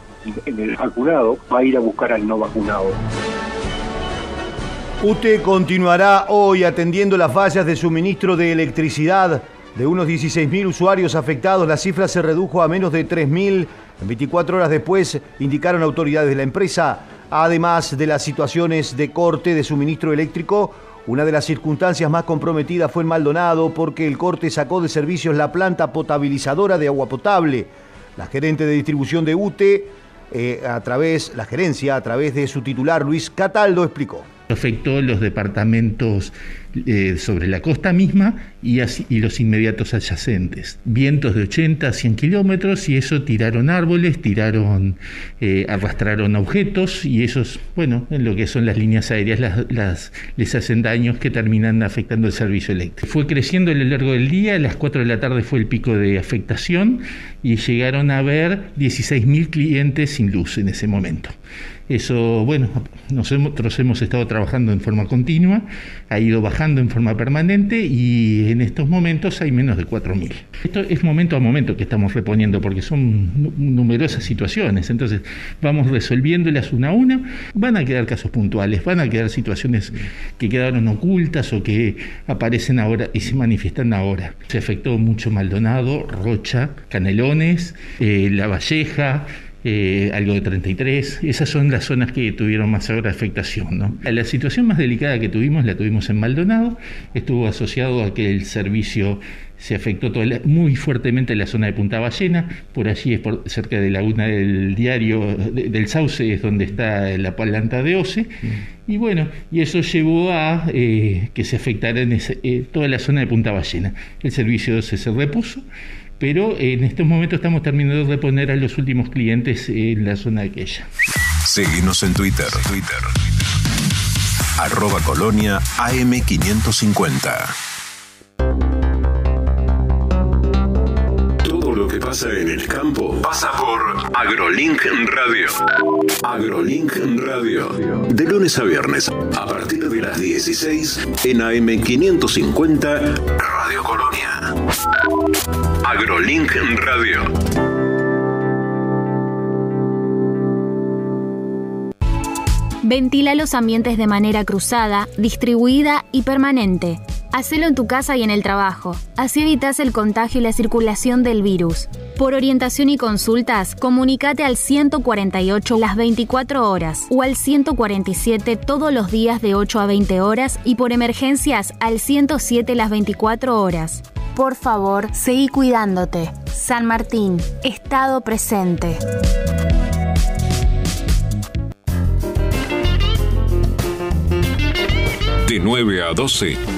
en el vacunado, va a ir a buscar al no vacunado.
UTE continuará hoy atendiendo las fallas de suministro de electricidad. De unos 16.000 usuarios afectados, la cifra se redujo a menos de 3.000 en 24 horas después, indicaron autoridades de la empresa. Además de las situaciones de corte de suministro eléctrico, una de las circunstancias más comprometidas fue en Maldonado porque el corte sacó de servicios la planta potabilizadora de agua potable. La gerente de distribución de UTE, eh, a través, la gerencia, a través de su titular Luis Cataldo, explicó.
Afectó los departamentos eh, sobre la costa misma y, los inmediatos adyacentes. Vientos de 80 a 100 kilómetros y eso tiraron árboles, tiraron, eh, arrastraron objetos y esos, bueno, en lo que son las líneas aéreas las, les hacen daños que terminan afectando el servicio eléctrico. Fue creciendo a lo largo del día, a las 4 de la tarde fue el pico de afectación y llegaron a haber 16.000 clientes sin luz en ese momento. Eso, bueno, nosotros hemos estado trabajando en forma continua, ha ido bajando en forma permanente y en estos momentos hay menos de 4.000. Esto es momento a momento que estamos reponiendo porque son nu- numerosas situaciones, entonces vamos resolviéndolas una a una. Van a quedar casos puntuales, van a quedar situaciones que quedaron ocultas o que aparecen ahora y se manifiestan ahora. Se afectó mucho Maldonado, Rocha, Canelones, eh, La Valleja, eh, algo de 33. Esas son las zonas que tuvieron más afectación. ¿no? La situación más delicada que tuvimos la tuvimos en Maldonado. Estuvo asociado a que el servicio se afectó toda la- muy fuertemente en la zona de Punta Ballena. Por allí es por, cerca de la una del diario de- del Sauce, es donde está la planta de OCE. Y bueno, y eso llevó a eh, que se afectara en ese- eh, toda la zona de Punta Ballena. El servicio de OCE se repuso pero en estos momentos estamos terminando de reponer a los últimos clientes en la zona aquella.
Seguinos en Twitter. Twitter. Arroba Colonia AM550. Lo que pasa en el campo pasa por AgroLink Radio. AgroLink Radio. De lunes a viernes, a partir de las 16 en AM550 Radio Colonia. AgroLink Radio.
Ventila los ambientes de manera cruzada, distribuida y permanente. Hacelo en tu casa y en el trabajo. Así evitas el contagio y la circulación del virus. Por orientación y consultas, comunícate al 148 las 24 horas o al 147 todos los días de 8 a 20 horas y por emergencias al 107 las 24 horas. Por favor, seguí cuidándote. San Martín, Estado presente.
De 9 a 12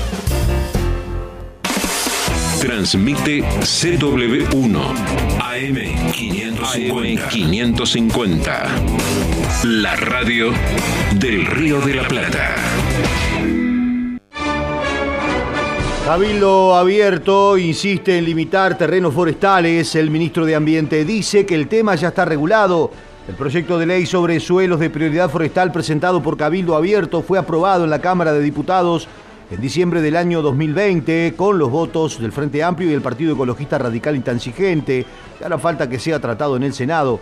Transmite CW1 AM550. La radio del Río de la Plata.
Cabildo Abierto insiste en limitar terrenos forestales. El ministro de Ambiente dice que el tema ya está regulado. El proyecto de ley sobre suelos de prioridad forestal presentado por Cabildo Abierto fue aprobado en la Cámara de Diputados en diciembre del año 2020 con los votos del Frente Amplio y el Partido Ecologista Radical Intransigente. Ahora falta que sea tratado en el Senado.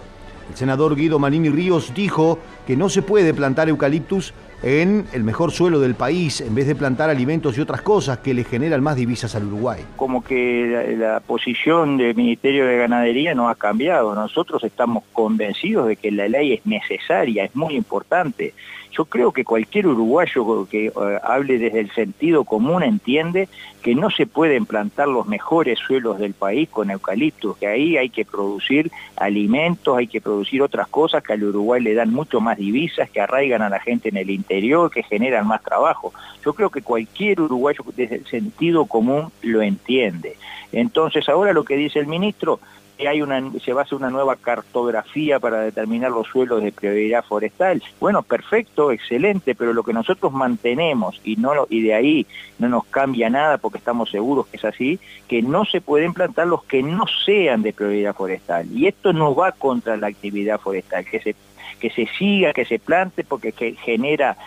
El senador Guido Manini Ríos dijo que no se puede plantar eucaliptus en el mejor suelo del país en vez de plantar alimentos y otras cosas que le generan más divisas al Uruguay.
Como que la, posición del Ministerio de Ganadería no ha cambiado. Nosotros estamos convencidos de que la ley es necesaria, es muy importante. Yo creo que cualquier uruguayo que eh, hable desde el sentido común entiende que no se pueden plantar los mejores suelos del país con eucaliptos, que ahí hay que producir alimentos, hay que producir otras cosas que al Uruguay le dan mucho más divisas, que arraigan a la gente en el interior, que generan más trabajo. Yo creo que cualquier uruguayo desde el sentido común lo entiende. Entonces ahora lo que dice el ministro que hay una, se va a hacer una nueva cartografía para determinar los suelos de prioridad forestal. Bueno, perfecto, excelente, pero lo que nosotros mantenemos y, no, y de ahí no nos cambia nada porque estamos seguros que es así, que no se pueden plantar los que no sean de prioridad forestal. Y esto no va contra la actividad forestal, que se, que se siga, que se plante porque que genera,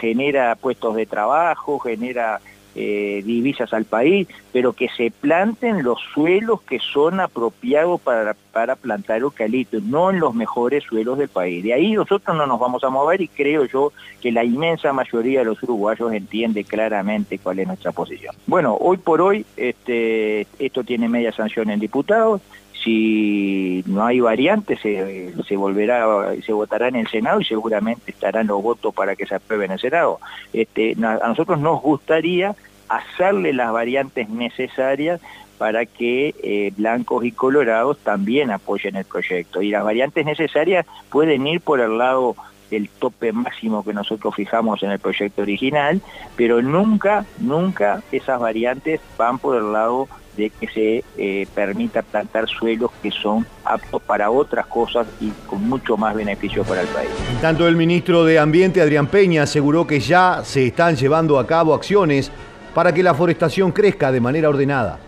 genera puestos de trabajo, genera eh, divisas al país, pero que se planten los suelos que son apropiados para, para plantar eucaliptos, no en los mejores suelos del país. De ahí nosotros no nos vamos a mover y creo yo que la inmensa mayoría de los uruguayos entiende claramente cuál es nuestra posición. Bueno, hoy por hoy este, esto tiene media sanción en diputados, si no hay variantes se, volverá se votará en el Senado y seguramente estarán los votos para que se apruebe en el Senado. Este, a nosotros nos gustaría hacerle las variantes necesarias para que eh, blancos y colorados también apoyen el proyecto. Y las variantes necesarias pueden ir por el lado del tope máximo que nosotros fijamos en el proyecto original, pero nunca, nunca esas variantes van por el lado de que se eh, permita plantar suelos que son aptos para otras cosas y con mucho más beneficio para el país.
Tanto el ministro de Ambiente, Adrián Peña, aseguró que ya se están llevando a cabo acciones para que la forestación crezca de manera ordenada.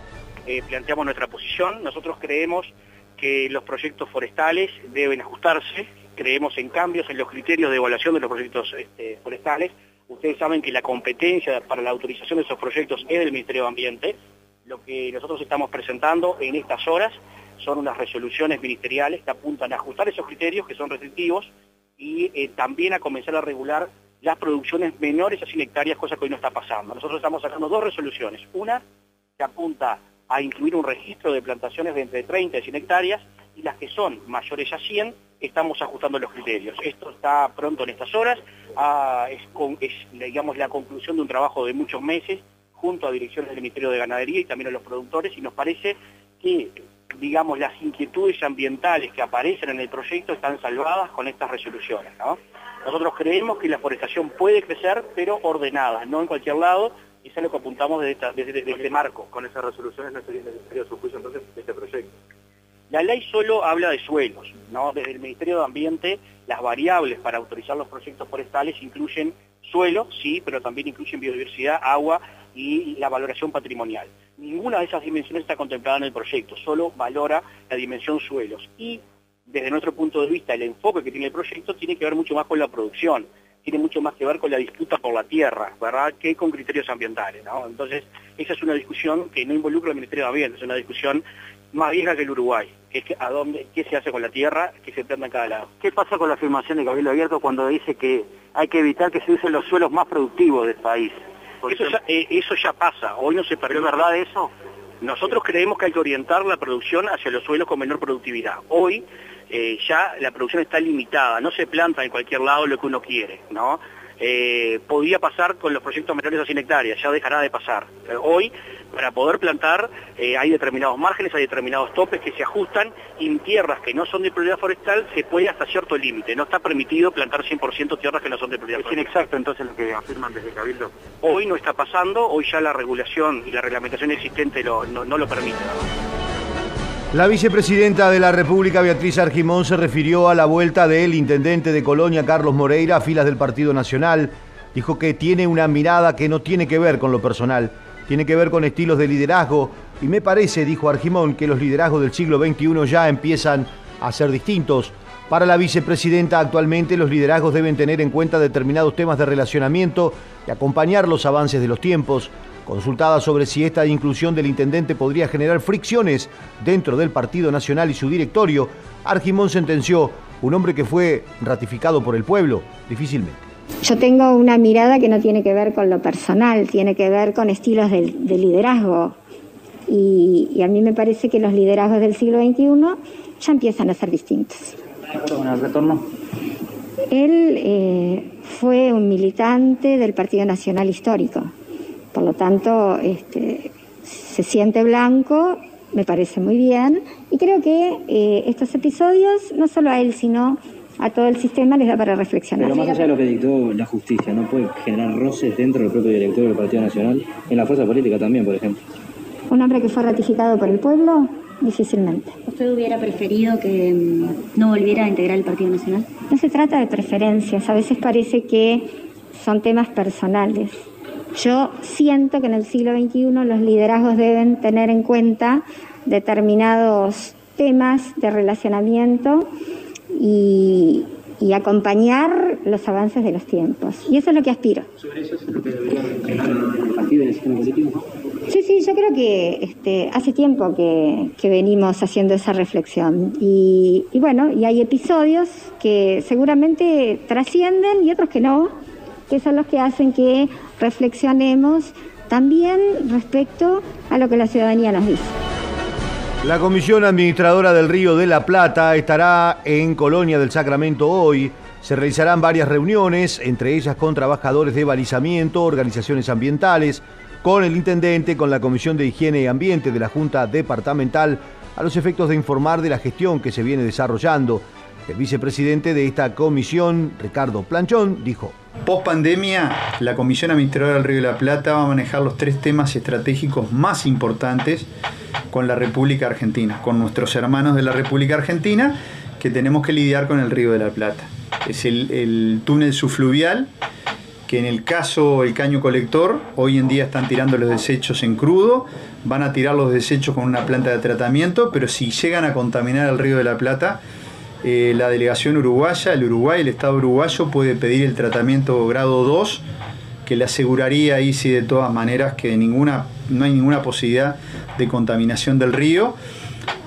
Eh, planteamos nuestra posición, nosotros creemos que los proyectos forestales deben ajustarse, creemos en cambios en los criterios de evaluación de los proyectos este, forestales. Ustedes saben que la competencia para la autorización de esos proyectos es del Ministerio de Ambiente, lo que nosotros estamos presentando en estas horas son unas resoluciones ministeriales que apuntan a ajustar esos criterios que son restrictivos y eh, también a comenzar a regular las producciones menores a 100 hectáreas, cosa que hoy no está pasando. Nosotros estamos sacando dos resoluciones. Una que apunta a incluir un registro de plantaciones de entre 30 y 100 hectáreas y las que son mayores a 100 estamos ajustando los criterios. Esto está pronto en estas horas, ah, es, digamos, la conclusión de un trabajo de muchos meses junto a direcciones del Ministerio de Ganadería y también a los productores y nos parece que digamos, las inquietudes ambientales que aparecen en el proyecto están salvadas con estas resoluciones. Nosotros creemos que la forestación puede crecer, pero ordenada, no en cualquier lado, y es lo que apuntamos desde, desde, este marco.
Con esas resoluciones no sería necesario su juicio entonces de este proyecto.
La ley solo habla de suelos, ¿no? Desde el Ministerio de Ambiente, las variables para autorizar los proyectos forestales incluyen suelo, sí, pero también incluyen biodiversidad, agua, y la valoración patrimonial. Ninguna de esas dimensiones está contemplada en el proyecto, solo valora la dimensión suelos. Y desde nuestro punto de vista, el enfoque que tiene el proyecto tiene que ver mucho más con la producción, tiene mucho más que ver con la disputa por la tierra, ¿verdad?, que con criterios ambientales, Entonces, esa es una discusión que no involucra al Ministerio de Ambiente, es una discusión más vieja que el Uruguay, que es que a dónde, qué se hace con la tierra, qué se planta en cada lado.
¿Qué pasa con la afirmación de Gabriel Abierto cuando dice que hay que evitar que se usen los suelos más productivos del país?
Eso ya, eh, eso ya, pasa, hoy no se perdió.
¿Es verdad eso?
Nosotros creemos que hay que orientar la producción hacia los suelos con menor productividad. Hoy eh, ya la producción está limitada, no se planta en cualquier lado lo que uno quiere, ¿no? Eh, podía pasar con los proyectos menores a 100 hectáreas, ya dejará de pasar. Eh, hoy, para poder plantar, eh, hay determinados márgenes, hay determinados topes que se ajustan y en tierras que no son de prioridad forestal se puede hasta cierto límite. No está permitido plantar 100% tierras que no son de prioridad
forestal. Es inexacto entonces lo que afirman desde Cabildo.
Hoy no está pasando, hoy ya la regulación y la reglamentación existente lo, no, no lo permite.
La vicepresidenta de la República, Beatriz Argimón, se refirió a la vuelta del intendente de Colonia, Carlos Moreira, a filas del Partido Nacional. Dijo que tiene una mirada que no tiene que ver con lo personal, tiene que ver con estilos de liderazgo. Y me parece, dijo Argimón, que los liderazgos del siglo XXI ya empiezan a ser distintos. Para la vicepresidenta, actualmente los liderazgos deben tener en cuenta determinados temas de relacionamiento y acompañar los avances de los tiempos. Consultada sobre si esta inclusión del intendente podría generar fricciones dentro del Partido Nacional y su directorio, Argimón sentenció, un hombre que fue ratificado por el pueblo, difícilmente.
Yo tengo una mirada que no tiene que ver con lo personal, tiene que ver con estilos de, de liderazgo. Y, y, a mí me parece que los liderazgos del siglo XXI ya empiezan a ser distintos.
con el retorno?
Él eh, fue un militante del Partido Nacional Histórico. Por lo tanto, este, se siente blanco, me parece muy bien, y creo que eh, estos episodios, no solo a él, sino a todo el sistema, les da para reflexionar.
Pero más allá de lo que dictó la justicia, ¿no puede generar roces dentro del propio directorio del Partido Nacional, en la fuerza política también, por ejemplo?
Un hombre que fue ratificado por el pueblo, difícilmente.
¿Usted hubiera preferido que mm, no volviera a integrar el Partido Nacional?
No se trata de preferencias, a veces parece que son temas personales. Yo siento que en el siglo XXI los liderazgos deben tener en cuenta determinados temas de relacionamiento y, y, acompañar los avances de los tiempos. Y eso es lo que aspiro.
¿Sobre eso es lo que debería partido en el sistema político?
Sí, sí, yo creo que este, hace tiempo que, que, venimos haciendo esa reflexión. Y, y bueno, y hay episodios que seguramente trascienden y otros que no, que son los que hacen que reflexionemos también respecto a lo que la ciudadanía nos dice.
La Comisión Administradora del Río de la Plata estará en Colonia del Sacramento hoy. Se realizarán varias reuniones, entre ellas con trabajadores de balizamiento, organizaciones ambientales, con el intendente, con la Comisión de Higiene y Ambiente de la Junta Departamental, a los efectos de informar de la gestión que se viene desarrollando. El vicepresidente de esta comisión, Ricardo Planchón, dijo.
Post pandemia, la Comisión Administradora del Río de la Plata va a manejar los tres temas estratégicos más importantes con la República Argentina, con nuestros hermanos de la República Argentina, que tenemos que lidiar con el Río de la Plata. Es el, el túnel subfluvial, que en el caso el caño colector, hoy en día están tirando los desechos en crudo, van a tirar los desechos con una planta de tratamiento, pero si llegan a contaminar el Río de la Plata, eh, la delegación uruguaya, el Uruguay, el Estado uruguayo puede pedir el tratamiento grado 2, que le aseguraría ahí sí de todas maneras que ninguna, no hay ninguna posibilidad de contaminación del río.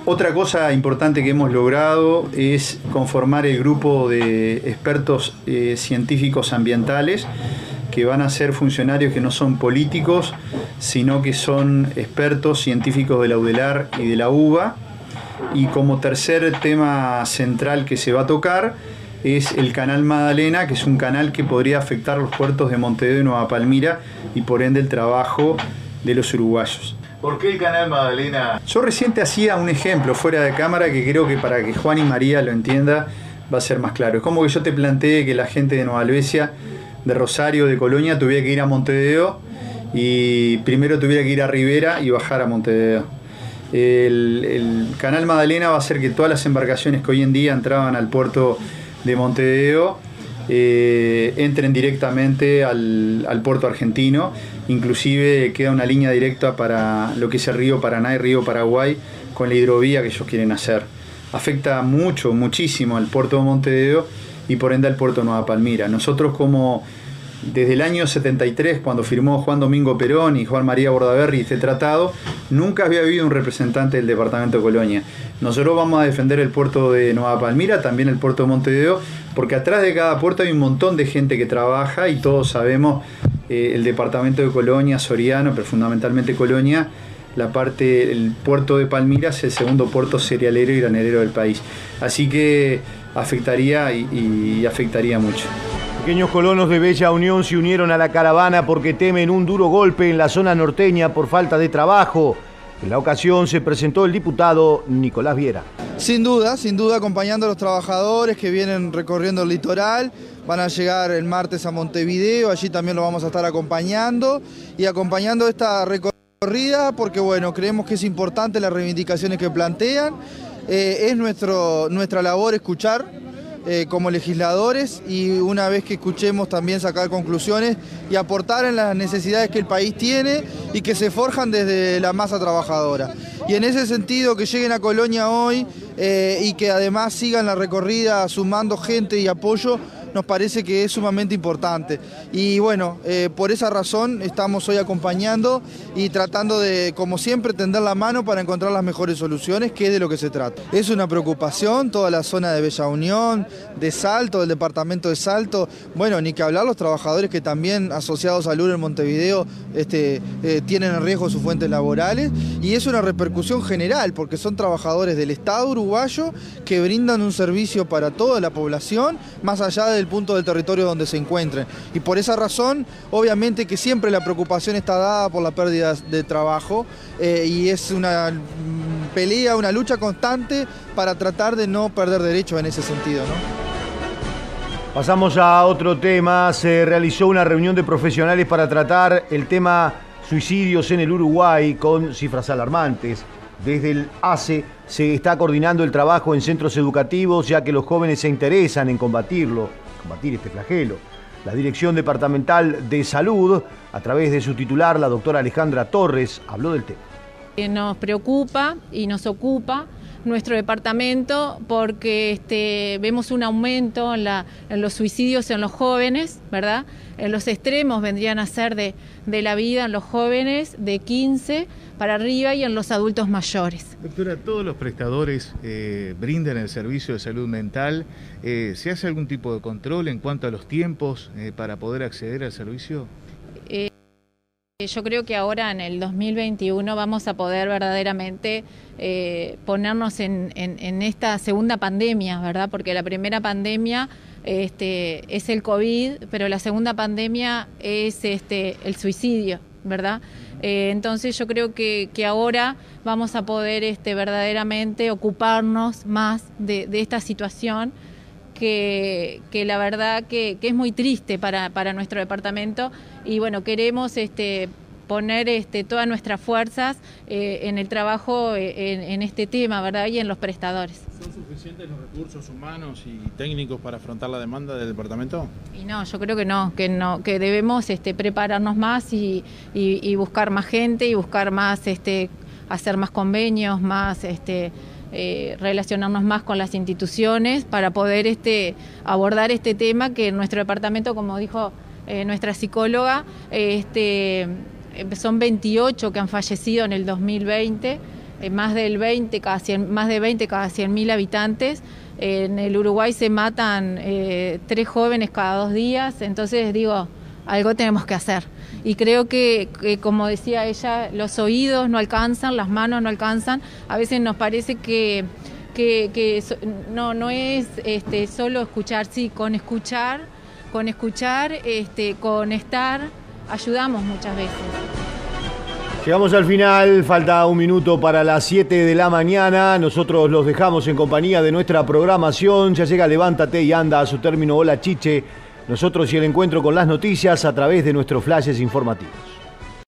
Otra cosa importante que hemos logrado es conformar el grupo de expertos eh, científicos ambientales que van a ser funcionarios que no son políticos, sino que son expertos científicos de la UDELAR y de la UBA, y como tercer tema central que se va a tocar es el canal Magdalena, que es un canal que podría afectar los puertos de Montevideo y Nueva Palmira y por ende el trabajo de los uruguayos.
¿Por qué el canal Magdalena?
Yo reciente hacía un ejemplo fuera de cámara que creo que para que Juan y María lo entienda va a ser más claro. Es como que yo te planteé que la gente de Nueva Albesia, de Rosario, de Colonia, tuviera que ir a Montevideo y primero tuviera que ir a Rivera y bajar a Montevideo. El, canal Magdalena va a hacer que todas las embarcaciones que hoy en día entraban al puerto de Montevideo eh, entren directamente al, al, puerto argentino. Inclusive queda una línea directa para lo que es el río Paraná y río Paraguay con la hidrovía que ellos quieren hacer. Afecta mucho, muchísimo al puerto de Montevideo y por ende al puerto Nueva Palmira. Nosotros como desde el año 73, cuando firmó Juan Domingo Perón y Juan María Bordaberry este tratado, nunca había habido un representante del departamento de Colonia. Nosotros vamos a defender el puerto de Nueva Palmira, también el puerto de Montevideo, porque atrás de cada puerto hay un montón de gente que trabaja y todos sabemos eh, el departamento de Colonia, Soriano, pero fundamentalmente Colonia, la parte, el puerto de Palmira es el segundo puerto cerealero y granelero del país. Así que afectaría y, y afectaría mucho.
Pequeños colonos de Bella Unión se unieron a la caravana porque temen un duro golpe en la zona norteña por falta de trabajo. En la ocasión se presentó el diputado Nicolás Viera.
Sin duda, sin duda acompañando a los trabajadores que vienen recorriendo el litoral. Van a llegar el martes a Montevideo, allí también lo vamos a estar acompañando y acompañando esta recorrida porque bueno, creemos que es importante las reivindicaciones que plantean. Eh, es nuestro, nuestra labor escuchar eh, como legisladores y una vez que escuchemos también sacar conclusiones y aportar en las necesidades que el país tiene y que se forjan desde la masa trabajadora. Y en ese sentido que lleguen a Colonia hoy eh, y que además sigan la recorrida sumando gente y apoyo, nos parece que es sumamente importante. Y bueno, eh, por esa razón estamos hoy acompañando y tratando de, como siempre, tender la mano para encontrar las mejores soluciones, que es de lo que se trata. Es una preocupación toda la zona de Bella Unión, de Salto, del departamento de Salto, bueno, ni que hablar los trabajadores que también asociados al UR en Montevideo este, eh, tienen en riesgo sus fuentes laborales y es una repercusión general porque son trabajadores del Estado uruguayo que brindan un servicio para toda la población, más allá del punto del territorio donde se encuentren. Y por esa razón, obviamente que siempre la preocupación está dada por la pérdida de trabajo eh, y es una pelea, una lucha constante para tratar de no perder derechos en ese sentido.
Pasamos a otro tema. Se realizó una reunión de profesionales para tratar el tema suicidios en el Uruguay con cifras alarmantes. Desde el ACE se está coordinando el trabajo en centros educativos ya que los jóvenes se interesan en combatirlo combatir este flagelo. La Dirección Departamental de Salud, a través de su titular, la doctora Alejandra Torres, habló del tema.
Nos preocupa y nos ocupa nuestro departamento porque este, vemos un aumento en, los suicidios en los jóvenes, ¿verdad? En los extremos vendrían a ser de, de la vida en los jóvenes de 15 para arriba y en los adultos mayores.
Doctora, todos los prestadores eh, brindan el servicio de salud mental. Eh, ¿Se hace algún tipo de control en cuanto a los tiempos eh, para poder acceder al servicio?
Yo creo que ahora en el 2021 vamos a poder verdaderamente ponernos en, esta segunda pandemia, ¿verdad? Porque la primera pandemia este, es el COVID, pero la segunda pandemia es este, el suicidio, ¿verdad? Eh, entonces yo creo que, ahora vamos a poder este, verdaderamente ocuparnos más de, esta situación que, la verdad que, es muy triste para, nuestro departamento y bueno, queremos este, poner este, todas nuestras fuerzas eh, en el trabajo eh, en, este tema, ¿verdad? Y en los prestadores.
¿Son suficientes los recursos humanos y técnicos para afrontar la demanda del departamento?
Y no, yo creo que no, que no, que debemos este, prepararnos más y, buscar más gente y buscar más, este, hacer más convenios, más este, eh, relacionarnos más con las instituciones para poder este, abordar este tema que en nuestro departamento, como dijo nuestra psicóloga, este eh, son 28 que han fallecido en el 2020, eh, más, del 20 cada 100, más de 20 cada 100.000 habitantes. En el Uruguay se matan eh, tres jóvenes cada dos días, entonces digo, algo tenemos que hacer. Y creo que, como decía ella, los oídos no alcanzan, las manos no alcanzan. A veces nos parece que, que, no, no es este, solo escuchar, sí, con escuchar, con escuchar, este, con estar ayudamos muchas veces.
Llegamos al final, falta un minuto para las 7 de la mañana. Nosotros los dejamos en compañía de nuestra programación. Ya llega Levántate y anda a su término Hola Chiche. Nosotros y el encuentro con las noticias a través de nuestros flashes informativos.